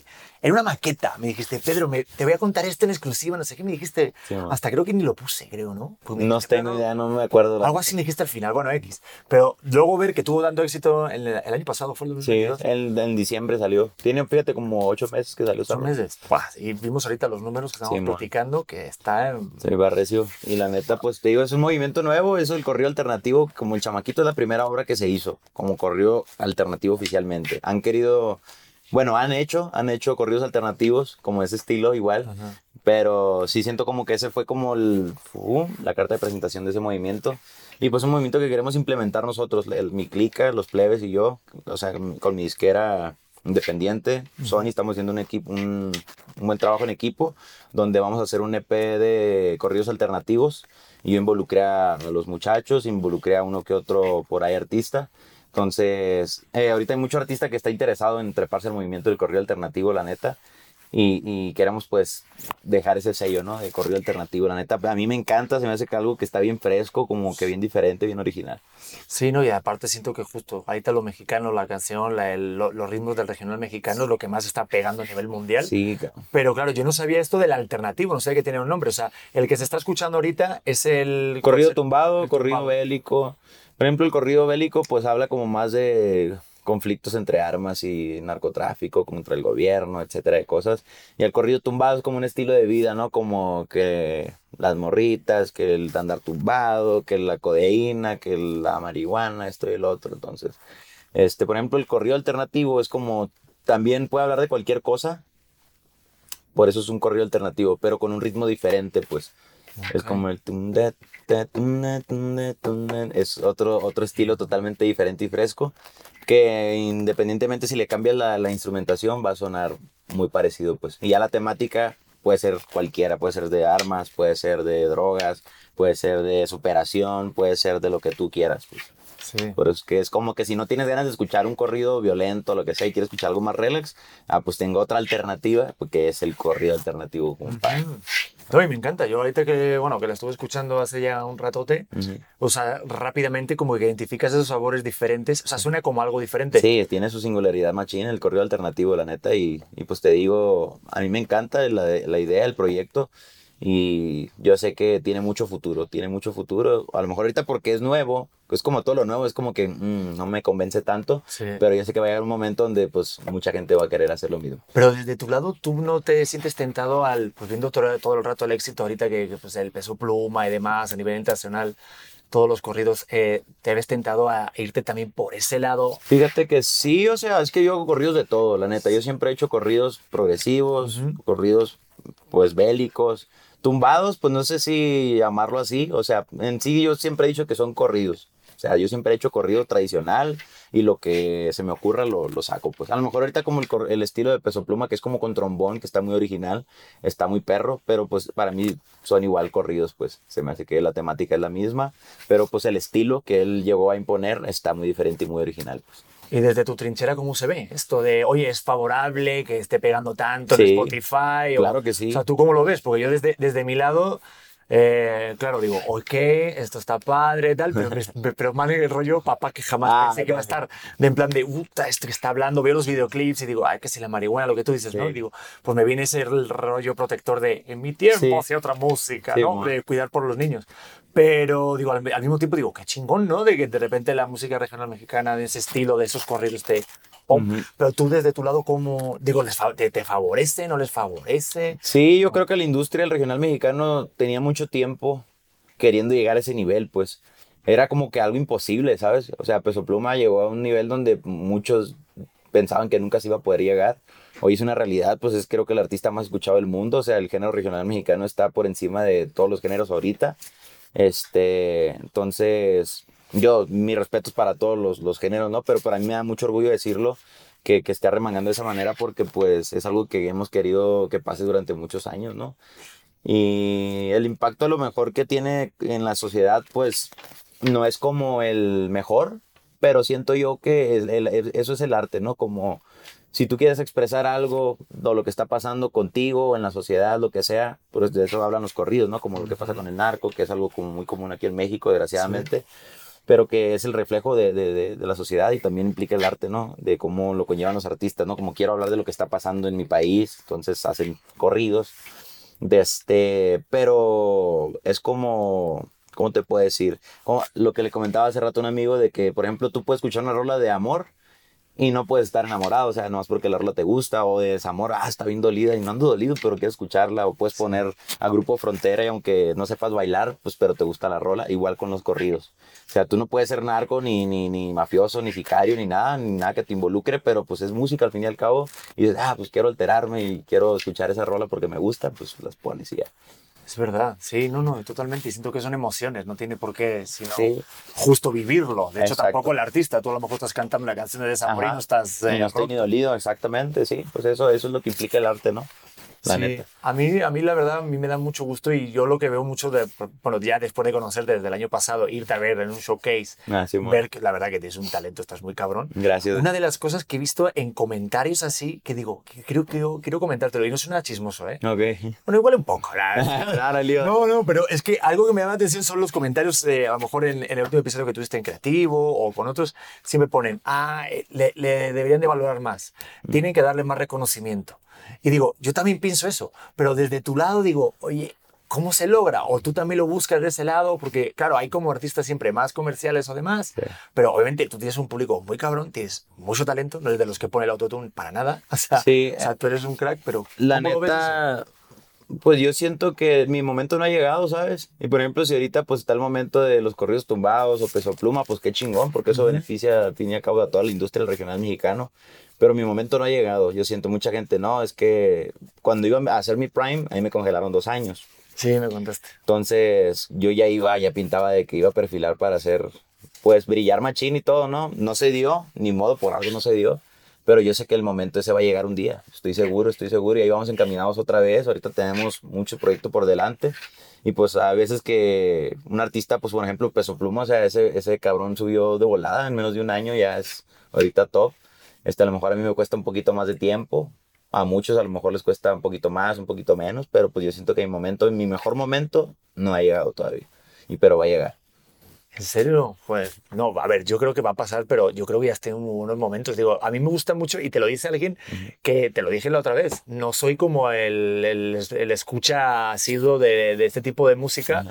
Speaker 1: en una maqueta me dijiste, Pedro, me- te voy a contar esto en exclusiva, no sé qué, me dijiste,
Speaker 2: Sí, man.
Speaker 1: hasta creo que ni lo puse, creo, ¿no? Pues
Speaker 2: No
Speaker 1: dijiste,
Speaker 2: tengo idea, no me acuerdo.
Speaker 1: Algo así me dijiste al final, bueno, X. Pero luego ver que tuvo dando éxito el, el año pasado, fue el
Speaker 2: Sí,
Speaker 1: 2022.
Speaker 2: el, en diciembre salió. Tiene, fíjate, como ocho meses que salió. rola.
Speaker 1: meses. Buah, y vimos ahorita los números que estamos
Speaker 2: Sí, man.
Speaker 1: platicando, que está en...
Speaker 2: Se me arreció. Y la neta, pues te digo, es un movimiento nuevo. Eso el corrido alternativo, como el chamaquito es la primera obra que se hizo, como corrido alternativo oficialmente. Han querido, bueno, han hecho, han hecho corridos alternativos, como ese estilo igual.
Speaker 1: Ajá.
Speaker 2: Pero sí siento como que ese fue como el, uh, la carta de presentación de ese movimiento. Y pues un movimiento que queremos implementar nosotros, el, mi clica, los plebes y yo, o sea, con mi disquera independiente, Sony, estamos haciendo un, equipo, un, un buen trabajo en equipo, donde vamos a hacer un EP de corridos alternativos. Yo involucré a los muchachos, involucré a uno que otro por ahí artista. Entonces, eh, ahorita hay mucho artista que está interesado en treparse al movimiento del corrido alternativo, la neta. Y, y queremos pues dejar ese sello, ¿no? De corrido alternativo, la neta. A mí me encanta, se me hace que algo que está bien fresco, como que bien diferente, bien original.
Speaker 1: Sí, no, y aparte siento que justo ahorita lo mexicano, la canción, la- el- lo- los ritmos del regional mexicano es lo que más está pegando a nivel mundial.
Speaker 2: Sí, cabrón.
Speaker 1: Pero claro, yo no sabía esto del alternativo, no sabía que tenía un nombre. O sea, el que se está escuchando ahorita es el...
Speaker 2: corrido tumbado,
Speaker 1: el
Speaker 2: corrido
Speaker 1: tumbado.
Speaker 2: bélico. Por ejemplo, el corrido bélico pues habla como más de conflictos entre armas y narcotráfico contra el gobierno, etcétera, de cosas. Y el corrido tumbado es como un estilo de vida, ¿no? Como que las morritas, que el andar tumbado, que la codeína, que la marihuana, esto y el otro. Entonces, este, por ejemplo, el corrido alternativo es como también puede hablar de cualquier cosa, Por eso es un corrido alternativo, pero con un ritmo diferente, pues. Es como el... Es otro, otro estilo totalmente diferente y fresco, que independientemente si le cambias la, la instrumentación va a sonar muy parecido, pues. Y ya la temática puede ser cualquiera, puede ser de armas, puede ser de drogas, puede ser de superación, puede ser de lo que tú quieras, pues. Sí. Pero es que es como que si no tienes ganas de escuchar un corrido violento, lo que sea, y quieres escuchar algo más relax, ah, pues tengo otra alternativa, porque es el corrido alternativo, compadre.
Speaker 1: No, y me encanta. Yo ahorita que, bueno, que la estuve escuchando hace ya un ratote, o sea, rápidamente como que identificas esos sabores diferentes, o sea, suena como algo diferente.
Speaker 2: Sí, tiene su singularidad machina el corrido alternativo, la neta, y, y pues te digo, a mí me encanta la, la idea, el proyecto, y yo sé que tiene mucho futuro, tiene mucho futuro. A lo mejor ahorita porque es nuevo, es como todo lo nuevo, es como que mm, no me convence tanto, pero yo sé que va a llegar un momento donde pues mucha gente va a querer hacer lo mismo.
Speaker 1: Pero desde tu lado, ¿tú no te sientes tentado al, pues viendo todo, todo el rato el éxito ahorita que, pues el peso pluma y demás a nivel internacional? todos los corridos, eh, ¿te ves tentado a irte también por ese lado?
Speaker 2: Fíjate que sí, o sea, es que yo hago corridos de todo, la neta. Yo siempre he hecho corridos progresivos, corridos pues bélicos, Tumbados, pues no sé si llamarlo así. O sea, en sí yo siempre he dicho que son corridos. O sea, yo siempre he hecho corrido tradicional y lo que se me ocurra lo, lo saco. Pues a lo mejor ahorita como el, el, estilo de peso pluma, que es como con trombón, que está muy original, está muy perro, pero pues para mí son igual corridos, pues se me hace que la temática es la misma, pero pues el estilo que él llegó a imponer está muy diferente y muy original. Pues.
Speaker 1: Y desde tu trinchera, ¿cómo se ve esto de, oye, es favorable que esté pegando tanto en Spotify?
Speaker 2: Claro que sí.
Speaker 1: O sea, ¿tú cómo lo ves? Porque yo desde, desde mi lado eh, claro, digo, ok, esto está padre, tal, pero, [LAUGHS] pero mal el rollo papá que jamás ah, pensé que va a estar de en plan de, puta, esto que está hablando, veo los videoclips y digo, ay, que si la marihuana, lo que tú dices, ¿no? Y digo, pues me viene ese rollo protector de, en mi tiempo hacía otra música, ¿no? De cuidar por los niños. Pero digo, al, mismo tiempo digo, qué chingón, ¿no? De que de repente la música regional mexicana, de ese estilo, de esos corridos, pero tú desde tu lado, ¿cómo, digo, les te, te, favorece, no les favorece?
Speaker 2: Sí, yo creo que la industria del regional mexicano tenía mucho tiempo queriendo llegar a ese nivel, pues era como que algo imposible, ¿sabes? O sea, Peso Pluma llegó a un nivel donde muchos pensaban que nunca se iba a poder llegar. Hoy es una realidad, pues es creo que el artista más escuchado del mundo, o sea, el género regional mexicano está por encima de todos los géneros ahorita. Este, entonces, yo, mi respeto es para todos los, los, géneros, ¿no? Pero para mí me da mucho orgullo decirlo que, que esté arremangando de esa manera porque pues es algo que hemos querido que pase durante muchos años, ¿no? Y el impacto a lo mejor que tiene en la sociedad pues no es como el mejor, pero siento yo que eso es el arte, ¿no? Como si tú quieres expresar algo o lo que está pasando contigo en la sociedad, lo que sea, pues de eso hablan los corridos, ¿no? Como lo que pasa con el narco, que es algo como muy común aquí en México, desgraciadamente pero que es el reflejo de, de, de, la sociedad y también implica el arte, ¿no? De cómo lo conllevan los artistas, ¿no? Como quiero hablar de lo que está pasando en mi país, entonces hacen corridos, de este, pero es como, ¿cómo te puedo decir? Como lo que le comentaba hace rato a un amigo de que, por ejemplo, tú puedes escuchar una rola de amor y no puedes estar enamorado, o sea, no es porque la rola te gusta o de desamor, ah, está bien dolida y no ando dolido, pero quiero escucharla, o puedes poner a Grupo Frontera y aunque no sepas bailar, pues pero te gusta la rola, igual con los corridos. O sea, tú no puedes ser narco, ni, ni, ni mafioso, ni sicario, ni nada, ni nada que te involucre, pero pues es música al fin y al cabo, y dices, ah, pues quiero alterarme y quiero escuchar esa rola porque me gusta, pues las pones y ya.
Speaker 1: Es verdad, sí, no, no, totalmente. Y siento que son emociones, no tiene por qué, sino justo vivirlo. De hecho, tampoco el artista, tú a lo mejor estás cantando la canción de desamor y no estás...
Speaker 2: Eh, no ni dolido, exactamente, sí. Pues eso, eso es lo que implica el arte, ¿no?
Speaker 1: Sí. A mí, a mí la verdad, a mí me da mucho gusto y yo lo que veo mucho, de, bueno, ya después de conocer desde el año pasado, irte a ver en un showcase, ah, ver que la verdad que tienes un talento, estás muy cabrón.
Speaker 2: Gracias.
Speaker 1: Una de las cosas que he visto en comentarios así, que digo, que creo que quiero, quiero comentártelo y no soy nada chismoso, ¿eh?
Speaker 2: Ok.
Speaker 1: Bueno, igual un poco. [LAUGHS] claro, no, no, pero es que algo que me llama la atención son los comentarios, a lo mejor en, el último episodio que tuviste en Creativo o con otros, siempre ponen, ah, eh, le, le deberían de valorar más, mm. tienen que darle más reconocimiento. Y digo, yo también pienso eso, pero desde tu lado digo, oye, ¿cómo se logra? O tú también lo buscas de ese lado, porque claro, hay como artistas siempre más comerciales o demás, pero obviamente tú tienes un público muy cabrón, tienes mucho talento, no es de los que pone el autotune para nada, [LAUGHS] o sea, o sea tú eres un crack, pero
Speaker 2: la neta, Pues yo siento que mi momento no ha llegado, ¿sabes? Y por ejemplo, si ahorita pues está el momento de los corridos tumbados o peso pluma, pues qué chingón, porque eso beneficia al fin y al cabo a toda la industria del regional mexicano. Pero mi momento no ha llegado. Yo siento mucha gente, no, es que cuando iba a hacer mi prime, ahí me congelaron dos años.
Speaker 1: Sí, me contaste.
Speaker 2: Entonces yo ya iba, ya pintaba de que iba a perfilar para hacer, pues brillar machín y todo, ¿no? No se dio, ni modo, por algo no se dio pero yo sé que el momento ese va a llegar un día. Estoy seguro, estoy seguro y ahí vamos encaminados otra vez. Ahorita tenemos mucho proyecto por delante y pues a veces que un artista, pues por ejemplo, Peso Pluma, o sea, ese, ese cabrón subió de volada en menos de un año, ya es ahorita top. Este, a lo mejor a mí me cuesta un poquito más de tiempo, a muchos a lo mejor les cuesta un poquito más, un poquito menos, pero pues yo siento que mi momento, en mi mejor momento, no ha llegado todavía. Y pero va a llegar.
Speaker 1: ¿En serio? Pues no, a ver, yo creo que va a pasar, pero yo creo que ya estoy en unos momentos. Digo, a mí me gusta mucho, y te lo dice alguien que te lo dije la otra vez, no soy como el, el, escucha asiduo de, de, este tipo de música.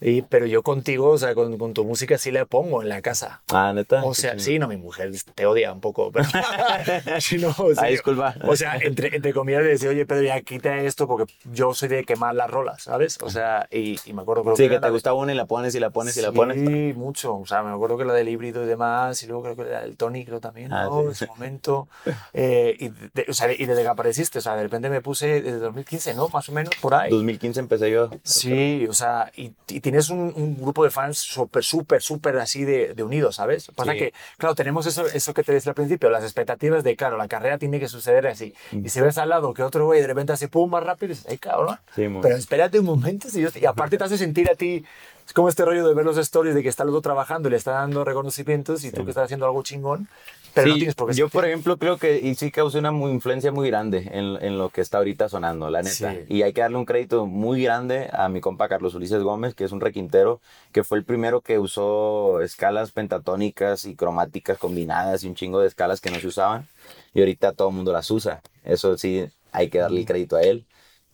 Speaker 1: Y, pero yo contigo, o sea, con, con, tu música sí le pongo en la casa.
Speaker 2: Ah, neta.
Speaker 1: O sea, sí, no, mi mujer te odia un poco. Pero, [LAUGHS] [LAUGHS]
Speaker 2: no, o sea, disculpa.
Speaker 1: O sea, entre, entre comillas le decía, oye, Pedro, ya quita esto porque yo soy de quemar las rolas, ¿sabes? O sea, y, y me acuerdo
Speaker 2: creo sí, que, te gusta una y la pones y la pones y la pones.
Speaker 1: Sí, mucho. O sea, me acuerdo que la del híbrido y demás, y luego creo que la del Tony, creo también, ah, ¿no? En ese momento. Eh, y, o sea, y desde que apareciste, o sea, de repente me puse desde 2015, ¿no? Más o menos por ahí.
Speaker 2: 2015 empecé yo.
Speaker 1: Sí, o sea, y, y tienes un, un grupo de fans súper, súper, súper así de, de unidos, ¿sabes? Pasa que, claro, tenemos eso, eso que te decía al principio, las expectativas de, claro, la carrera tiene que suceder así. Mm. Y si ves al lado que otro güey de repente hace pum más rápido, dices, ay, cabrón. Pero espérate un momento, si yo, y aparte te hace sentir a ti es como este rollo de ver los stories de que está el otro trabajando y le está dando reconocimientos y tú que estás haciendo algo chingón, pero no tienes por qué
Speaker 2: Yo, por ejemplo, creo que y sí causó una muy, influencia muy grande en, en, lo que está ahorita sonando, la neta. Y hay que darle un crédito muy grande a mi compa Carlos Ulises Gómez, que es un requintero, que fue el primero que usó escalas pentatónicas y cromáticas combinadas y un chingo de escalas que no se usaban. Y ahorita todo el mundo las usa. Eso sí, hay que darle el crédito a él.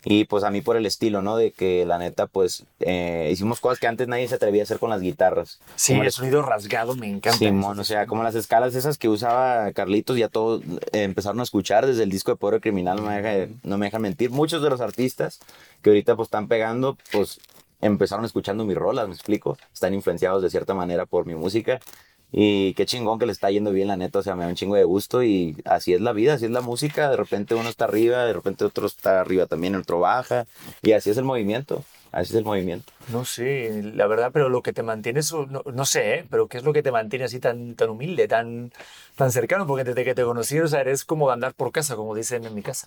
Speaker 2: Y pues a mí por el estilo, ¿no? De que la neta, pues eh, hicimos cosas que antes nadie se atrevía a hacer con las guitarras.
Speaker 1: Sí, el sonido rasgado me encanta.
Speaker 2: Sí, o sea, como las escalas esas que usaba Carlitos, ya todos eh, empezaron a escuchar desde el disco de Pobre Criminal, no me, deja, no me deja mentir. Muchos de los artistas que ahorita pues están pegando, pues empezaron escuchando mis rolas, me explico. Están influenciados de cierta manera por mi música. Y qué chingón que le está yendo bien, la neta. O sea, me da un chingo de gusto. Y así es la vida, así es la música. De repente uno está arriba, de repente otro está arriba también, otro baja. Y así es el movimiento. Así es el movimiento.
Speaker 1: No sé, la verdad, pero lo que te mantiene, no, no sé, ¿eh? pero ¿qué es lo que te mantiene así tan, tan humilde, tan, tan cercano? Porque desde que te conocí, o sea, eres como andar por casa, como dicen en mi casa.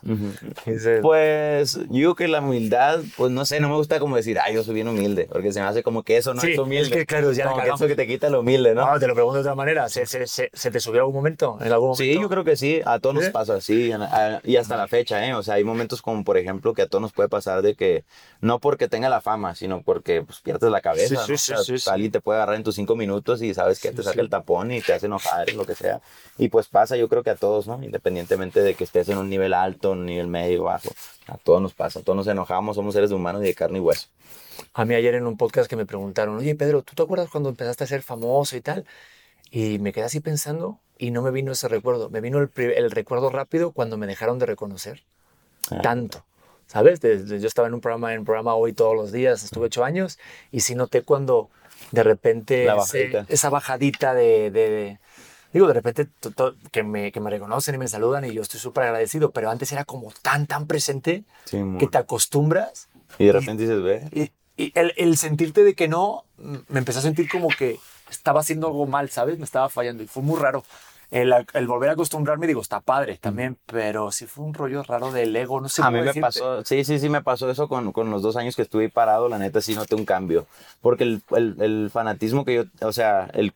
Speaker 2: Pues yo digo que la humildad, pues no sé, no me gusta como decir, ay, yo soy bien humilde, porque se me hace como que eso no es humilde.
Speaker 1: Es que claro, ya
Speaker 2: como que eso que te quita lo humilde, ¿no?
Speaker 1: No, te lo pregunto de otra manera, ¿se, se, se, te subió algún momento? ¿En algún momento?
Speaker 2: Sí, yo creo que sí, a todos nos pasa así, y hasta la fecha, ¿eh? O sea, hay momentos como, por ejemplo, que a todos nos puede pasar de que, no porque tenga la fama, sino porque pues, pierdes la cabeza. Sí, sí, sí, alguien te puede agarrar en tus cinco minutos y sabes que te saca el tapón y te hace enojar, lo que sea. Y pues pasa, yo creo que a todos, ¿no? Independientemente de que estés en un nivel alto, un nivel medio, bajo. A todos nos pasa, a todos nos enojamos, somos seres humanos y de carne y hueso.
Speaker 1: A mí ayer en un podcast que me preguntaron, oye Pedro, ¿tú te acuerdas cuando empezaste a ser famoso y tal? Y me quedé así pensando y no me vino ese recuerdo. Me vino el, el recuerdo rápido cuando me dejaron de reconocer. Ah. Tanto. ¿Sabes? yo estaba en un programa, en un programa hoy todos los días, estuve ocho años y sí noté cuando de repente esa bajadita de, digo, de repente que me, que me reconocen y me saludan y yo estoy súper agradecido, pero antes era como tan, tan presente que te acostumbras.
Speaker 2: Y de repente dices, ve.
Speaker 1: Y, y el, el, sentirte de que no, me empecé a sentir como que estaba haciendo algo mal, ¿sabes? Me estaba fallando y fue muy raro el, el, volver a acostumbrarme, digo, está padre también, pero sí fue un rollo raro del ego, no sé
Speaker 2: A mí me pasó, sí, sí, sí, me pasó eso con, con, los dos años que estuve parado, la neta sí noté un cambio, porque el, el, el fanatismo que yo, o sea, el,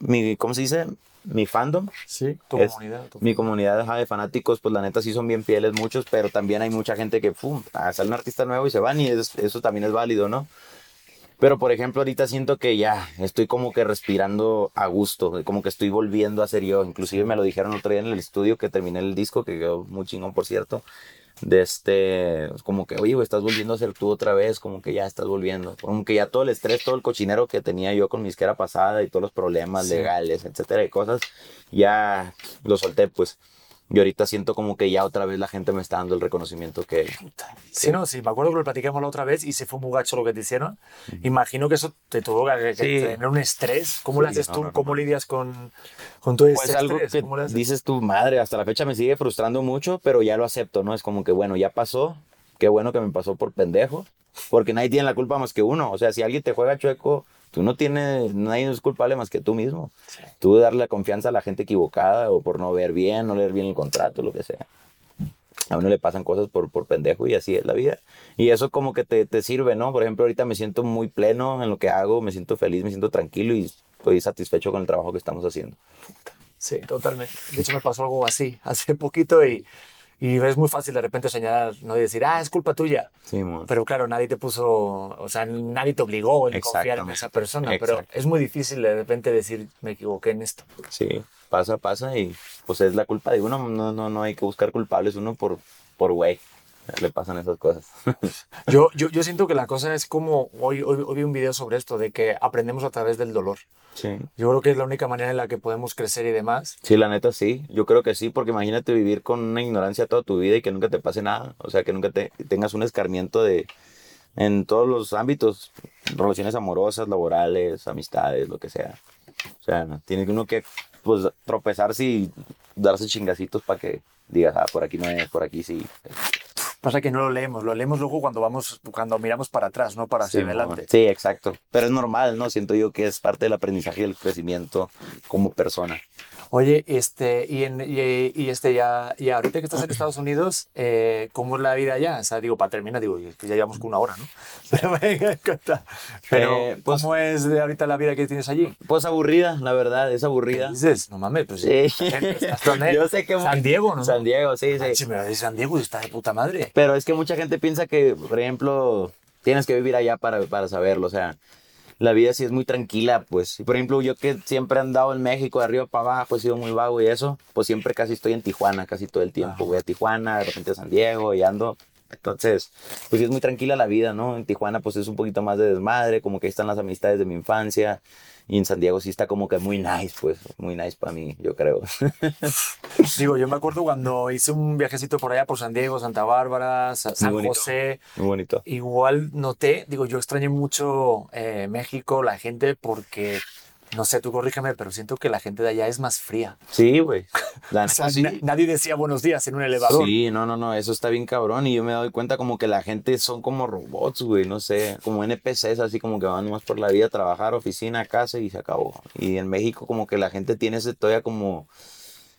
Speaker 2: mi, ¿cómo se dice? Mi fandom.
Speaker 1: Sí, tu comunidad.
Speaker 2: Mi comunidad de fanáticos, pues la neta sí son bien fieles muchos, pero también hay mucha gente que, pum, sale un artista nuevo y se van y eso también es válido, ¿no? Pero por ejemplo, ahorita siento que ya estoy como que respirando a gusto, como que estoy volviendo a ser yo. Inclusive me lo dijeron otro día en el estudio que terminé el disco, que quedó muy chingón, por cierto. De este, como que, oye, estás volviendo a ser tú otra vez, como que ya estás volviendo. Como que ya todo el estrés, todo el cochinero que tenía yo con mi isquera pasada y todos los problemas legales, etcétera, y cosas, ya lo solté, pues. Y ahorita siento como que ya otra vez la gente me está dando el reconocimiento que...
Speaker 1: Sí, no, sí, me acuerdo que lo platicamos la otra vez y se fue muy gacho lo que te hicieron. Imagino que eso te tuvo que, que
Speaker 2: Sí.
Speaker 1: tener un estrés. ¿Cómo lo
Speaker 2: Sí,
Speaker 1: haces
Speaker 2: no,
Speaker 1: tú?
Speaker 2: no, no.
Speaker 1: ¿Cómo lidias con, con todo
Speaker 2: Pues
Speaker 1: ese
Speaker 2: algo
Speaker 1: estrés?
Speaker 2: que
Speaker 1: ¿Cómo lo haces?
Speaker 2: dices tu madre, hasta la fecha me sigue frustrando mucho, pero ya lo acepto, ¿no? Es como que, bueno, ya pasó, qué bueno que me pasó por pendejo, porque nadie tiene la culpa más que uno. O sea, si alguien te juega chueco, tú no tienes, nadie es culpable más que tú mismo. Tú darle la confianza a la gente equivocada o por no ver bien, no leer bien el contrato, lo que sea. A uno le pasan cosas por, por pendejo y así es la vida. Y eso como que te, te sirve, ¿no? Por ejemplo, ahorita me siento muy pleno en lo que hago, me siento feliz, me siento tranquilo y estoy satisfecho con el trabajo que estamos haciendo.
Speaker 1: Sí, totalmente. De hecho, me pasó algo así hace poquito y, y es muy fácil de repente señalar, no y decir, ah, es culpa tuya.
Speaker 2: Sí.
Speaker 1: Pero claro, nadie te puso, o sea, nadie te obligó a confiar en esa persona. Pero es muy difícil de repente decir, me equivoqué en esto.
Speaker 2: Sí, pasa, pasa y pues es la culpa de uno. No, no, no hay que buscar culpables uno por, por güey. Le pasan esas cosas. [LAUGHS]
Speaker 1: Yo, yo, yo siento que la cosa es como, hoy, hoy, hoy vi un video sobre esto, de que aprendemos a través del dolor.
Speaker 2: sí.
Speaker 1: Yo creo que es la única manera en la que podemos crecer y demás.
Speaker 2: Sí, la neta sí. Yo creo que sí, porque imagínate vivir con una ignorancia toda tu vida y que nunca te pase nada. O sea, que nunca te, tengas un escarmiento de en todos los ámbitos, relaciones amorosas, laborales, amistades, lo que sea. O sea, tiene uno que pues tropezarse y darse chingacitos para que digas, ah, por aquí no es, por aquí sí.
Speaker 1: Pasa que no lo leemos, lo leemos luego cuando vamos, cuando miramos para atrás, no para hacia
Speaker 2: Sí,
Speaker 1: adelante.
Speaker 2: Sí, exacto. Pero es normal, ¿no? Siento yo que es parte del aprendizaje y del crecimiento como persona.
Speaker 1: Oye, este, y, en, y, y este ya, y ahorita que estás en Estados Unidos, eh, ¿cómo es la vida allá? O sea, digo, para terminar, digo, que ya llevamos con una hora, ¿no? [LAUGHS] Pero venga, cuenta. Pero,
Speaker 2: Eh, pues-
Speaker 1: ¿cómo es de ahorita la vida que tienes allí?
Speaker 2: Pues aburrida, la verdad, es
Speaker 1: ¿Qué
Speaker 2: aburrida.
Speaker 1: dices? No mames, pues
Speaker 2: Sí.
Speaker 1: estás [LAUGHS] donde-
Speaker 2: Yo sé que
Speaker 1: San Diego, ¿no?
Speaker 2: San Diego, sí,
Speaker 1: Ah,
Speaker 2: sí.
Speaker 1: sí, me de San Diego está de puta madre.
Speaker 2: Pero es que mucha gente piensa que, por ejemplo, tienes que vivir allá para, para saberlo. O sea, la vida sí es muy tranquila, pues. Por ejemplo, yo que siempre he andado en México, de arriba para abajo, he sido muy vago y eso, pues siempre casi estoy en Tijuana, casi todo el tiempo.
Speaker 1: Ajá.
Speaker 2: Voy a Tijuana, de repente a San Diego y ando. Entonces, pues sí es muy tranquila la vida, ¿no? En Tijuana, pues es un poquito más de desmadre, como que ahí están las amistades de mi infancia. Y en San Diego sí está como que muy nice, pues, muy nice para mí, yo creo. [LAUGHS]
Speaker 1: Digo, yo me acuerdo cuando hice un viajecito por allá por San Diego, Santa Bárbara, Sa- San. José.
Speaker 2: muy bonito.
Speaker 1: Igual noté, digo, yo extrañé mucho eh, México, la gente, porque, no sé, tú corrígeme, pero siento que la gente de allá es más fría.
Speaker 2: Sí, güey. La [LAUGHS]
Speaker 1: O sea,
Speaker 2: neta, sí.
Speaker 1: na- nadie decía buenos días en un elevador.
Speaker 2: Sí, no, no, no, eso está bien cabrón y yo me doy cuenta como que la gente son como robots, güey, no sé, como NPCs, así como que van más por la vida a trabajar, oficina, casa y se acabó. Y en México como que la gente tiene ese todavía como,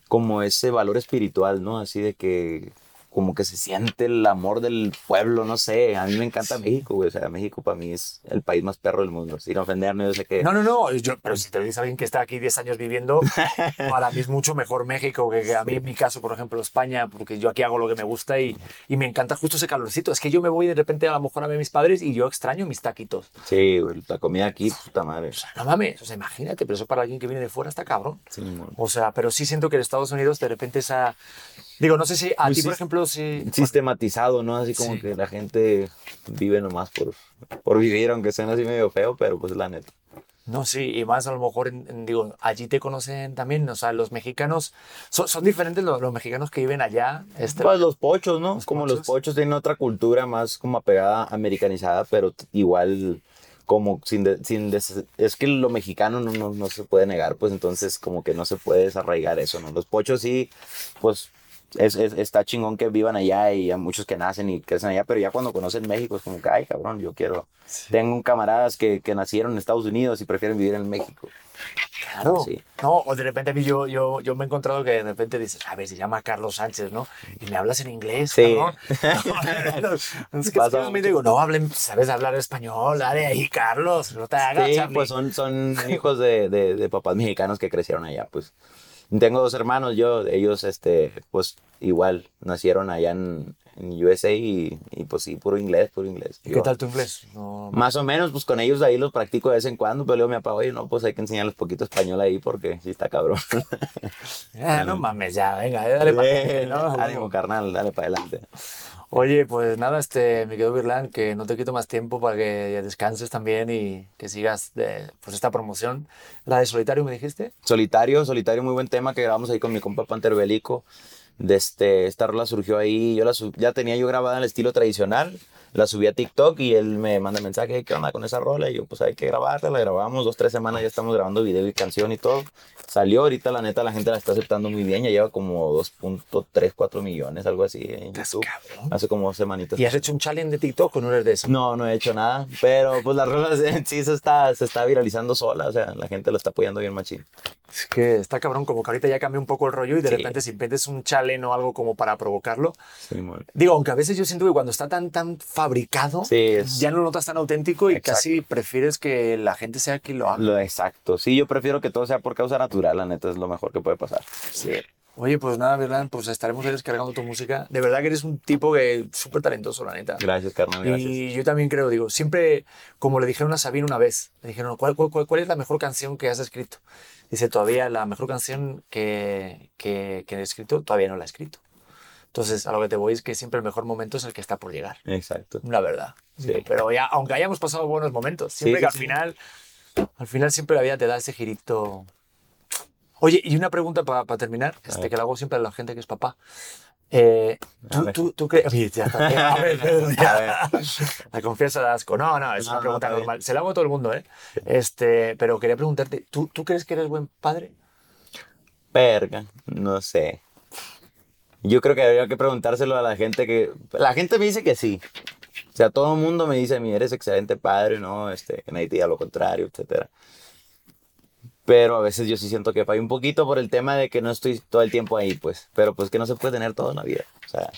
Speaker 2: como ese valor espiritual, ¿no? Así de que como que se siente el amor del pueblo, no sé, a mí me encanta México, güey, o sea, México para mí es el país más perro del mundo, sin ofenderme, yo sé que...
Speaker 1: No, no, no, yo, pero si te lo dice alguien que está aquí 10 años viviendo, [LAUGHS] para mí es mucho mejor México que, que a mí en mi caso, por ejemplo, España, porque yo aquí hago lo que me gusta y, y me encanta justo ese calorcito. Es que yo me voy de repente a lo mejor a ver a mis padres y yo extraño mis taquitos.
Speaker 2: Sí, güey, la comida aquí, puta madre.
Speaker 1: O sea, no mames, o sea, imagínate, pero eso para alguien que viene de fuera está cabrón.
Speaker 2: Sí.
Speaker 1: O sea, pero sí siento que en Estados Unidos de repente esa... Digo, no sé si a
Speaker 2: Pues
Speaker 1: ti, por ejemplo, si...
Speaker 2: sistematizado, ¿no? Así como
Speaker 1: Sí.
Speaker 2: que la gente vive nomás por, por vivir, aunque suene así medio feo, pero pues es la neta.
Speaker 1: No, sí, y más a lo mejor, en- en- digo, allí te conocen también, o sea, los mexicanos, son, son diferentes los, los mexicanos que viven allá. Este,
Speaker 2: Pues los pochos, ¿no?
Speaker 1: Los
Speaker 2: como
Speaker 1: pochos.
Speaker 2: los pochos tienen otra cultura más como apegada, americanizada, pero igual como sin, de- sin des- es que lo mexicano no, no, no se puede negar, pues entonces como que no se puede desarraigar eso, ¿no? Los pochos sí, pues es, es- está chingón que vivan allá y hay muchos que nacen y crecen allá, pero ya cuando conocen México es como que, ay, cabrón, yo quiero. Tengo camaradas que, que nacieron en Estados Unidos y prefieren vivir en México.
Speaker 1: Claro.
Speaker 2: Sí.
Speaker 1: No, o de repente a mí yo, yo, yo me he encontrado que de repente dices, a ver, se llama Carlos Sánchez, ¿no? Y me hablas en inglés,
Speaker 2: Sí.
Speaker 1: cabrón. [LAUGHS] [LAUGHS] es que
Speaker 2: Pasa
Speaker 1: es que digo, no, hablen, sabes hablar español, dale ahí, Carlos, no te hagas,
Speaker 2: Sí,
Speaker 1: Charlie".
Speaker 2: pues son, son [LAUGHS] hijos de, de, de papás mexicanos que crecieron allá, pues. Tengo dos hermanos, yo, ellos, este, pues, igual, nacieron allá en, en USA y, y, pues sí, puro inglés, puro inglés.
Speaker 1: ¿Y
Speaker 2: Yo-
Speaker 1: qué tal tu inglés? No,
Speaker 2: Más o menos, pues con ellos ahí los practico de vez en cuando, pero luego me apago y no, pues hay que enseñarles poquito español ahí porque sí está cabrón. [LAUGHS]
Speaker 1: Ah, no mames, ya, venga, dale para ¿no?
Speaker 2: Ánimo, carnal, dale para adelante.
Speaker 1: Oye, pues nada, este, me quedo Virlan, que no te quito más tiempo para que descanses también y que sigas de, pues esta promoción. La de solitario, me dijiste.
Speaker 2: Solitario, solitario, muy buen tema que grabamos ahí con mi compa Panther Belico. de este, esta rola surgió ahí, yo la ya tenía yo grabada en el estilo tradicional, la subí a TikTok y él me manda mensaje, ¿qué onda con esa rola? Y yo, pues hay que grabarla, la grabamos dos, tres semanas, ya estamos grabando video y canción y todo. Salió, ahorita la neta la gente la está aceptando muy bien, ya lleva como 2.3, 4 millones, algo así en YouTube. Hace como semanitas.
Speaker 1: ¿Y has hecho un challenge de TikTok o no eres de eso?
Speaker 2: No, no he hecho nada, pero pues la [LAUGHS] rola en sí se está, se está viralizando sola, o sea, la gente lo está apoyando bien machín.
Speaker 1: Es que está cabrón, como que ahorita ya cambió un poco el rollo y de
Speaker 2: Sí.
Speaker 1: repente si metes un challenge o algo como para provocarlo.
Speaker 2: Sí.
Speaker 1: Digo, aunque a veces yo siento que cuando está tan, tan fabricado,
Speaker 2: Sí, es-
Speaker 1: ya no lo notas tan auténtico y
Speaker 2: Exacto.
Speaker 1: casi prefieres que la gente sea quien lo haga.
Speaker 2: Lo exacto. Sí, yo prefiero que todo sea por causa natural, la neta es lo mejor que puede pasar.
Speaker 1: Sí. Oye, pues nada, ¿verdad? Pues estaremos ahí descargando tu música. De verdad que eres un tipo que súper talentoso, la neta.
Speaker 2: Gracias, carnal, gracias.
Speaker 1: Y yo también creo, digo, siempre, como le dijeron a Sabine una vez, le dijeron, ¿cuál, cuál, cuál- es la mejor canción que has escrito? Dice, todavía la mejor canción que, que, que he escrito, todavía no la he escrito. Entonces, a lo que te voy es que siempre el mejor momento es el que está por llegar.
Speaker 2: Exacto.
Speaker 1: La verdad.
Speaker 2: Sí.
Speaker 1: Pero ya, aunque hayamos pasado buenos momentos, siempre
Speaker 2: Sí,
Speaker 1: que al final, al final siempre la vida te da ese girito. Oye, y una pregunta para terminar, este, que lo hago siempre a la gente que es papá. Eh, ¿tú, tú, tú crees? [LAUGHS] Oye, ya está. [LAUGHS] A ver, Pedro, [LAUGHS] ya.
Speaker 2: A ver.
Speaker 1: La confianza da asco. No, no, es
Speaker 2: No,
Speaker 1: una
Speaker 2: no,
Speaker 1: pregunta
Speaker 2: bien.
Speaker 1: normal. Se la hago a todo el mundo, ¿eh? Este, pero quería preguntarte, ¿tú, ¿tú crees que eres buen padre?
Speaker 2: Verga, no sé. Yo creo que habría que preguntárselo a la gente que... La gente me dice que sí. O sea, todo el mundo me dice, mi eres excelente padre, ¿no? Este, que nadie diga lo contrario, etcétera. Pero a veces yo sí siento que fallo un poquito por el tema de que no estoy todo el tiempo ahí, pues. Pero pues que no se puede tener todo en la vida. O sea,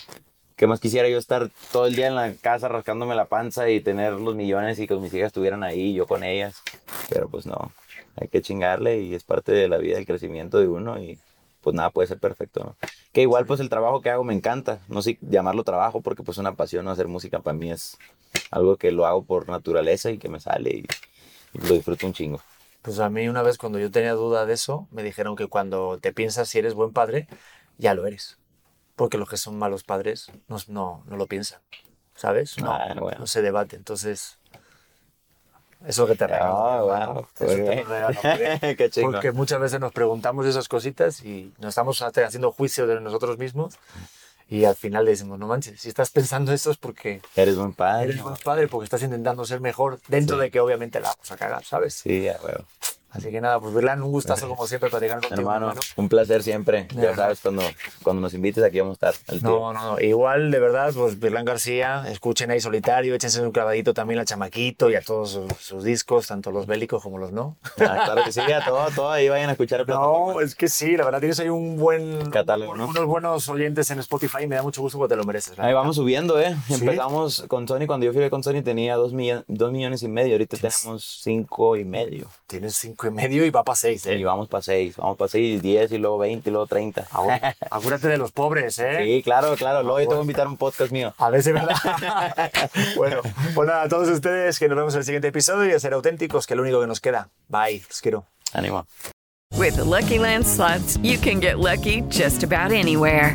Speaker 2: ¿qué más quisiera yo estar todo el día en la casa rascándome la panza y tener los millones y que mis hijas estuvieran ahí, yo con ellas? Pero pues no, hay que chingarle y es parte de la vida, el crecimiento de uno y pues nada puede ser perfecto, ¿no? Que igual pues el trabajo que hago me encanta, no sé llamarlo trabajo porque pues una pasión, ¿no? hacer música para mí es algo que lo hago por naturaleza y que me sale y, y lo disfruto un chingo.
Speaker 1: Pues a mí una vez cuando yo tenía duda de eso, me dijeron que cuando te piensas si eres buen padre, ya lo eres. Porque los que son malos padres no, no, no lo piensan, ¿sabes? No,
Speaker 2: Ah, bueno.
Speaker 1: no se debate. Entonces, eso que te regalo.
Speaker 2: Ah, wow,
Speaker 1: Eso te regalo. [LAUGHS]
Speaker 2: Qué chingón.
Speaker 1: Porque muchas veces nos preguntamos esas cositas y nos estamos haciendo juicio de nosotros mismos y al final le decimos, no manches, si estás pensando eso es porque
Speaker 2: Eres buen padre.
Speaker 1: eres buen padre, porque estás intentando ser mejor dentro
Speaker 2: Sí.
Speaker 1: de que obviamente la vamos a cagar, ¿sabes?
Speaker 2: Sí, a huevo.
Speaker 1: Así que nada, pues Virlan, un gustazo como siempre platicar contigo,
Speaker 2: Hermano,
Speaker 1: hermano.
Speaker 2: un placer siempre. Ya sabes, cuando, cuando nos invites aquí vamos a estar.
Speaker 1: No, no, no. Igual, de verdad, pues Virlan García, escuchen ahí Solitario, échense un clavadito también al Chamaquito y a todos sus, sus discos, tanto los bélicos como los no.
Speaker 2: Ah, claro que sí, a todo, todo ahí vayan a escuchar
Speaker 1: No, es que sí, la verdad tienes ahí un buen
Speaker 2: Catálogo, ¿no?
Speaker 1: unos buenos oyentes en Spotify y me da mucho gusto porque te lo mereces.
Speaker 2: Ahí vamos subiendo, ¿eh?
Speaker 1: ¿Sí?
Speaker 2: Empezamos con Sony, cuando yo fui con Sony tenía dos, millo- dos millones y medio, ahorita tenemos cinco y medio.
Speaker 1: Tienes cinco y medio y va para seis,
Speaker 2: Y
Speaker 1: ¿eh?
Speaker 2: vamos para seis, vamos para seis, diez y luego veinte y luego treinta. [LAUGHS]
Speaker 1: Acuérdate de los pobres, ¿eh?
Speaker 2: Sí, claro, claro, luego yo te voy a invitar a un podcast mío.
Speaker 1: A ver si verdad. [LAUGHS] bueno, pues nada, a todos ustedes que nos vemos en el siguiente episodio y a ser auténticos, que es lo único que nos queda. Bye, los quiero.
Speaker 2: Ánimo.
Speaker 3: With the Lucky Land slots, you can get lucky just about anywhere.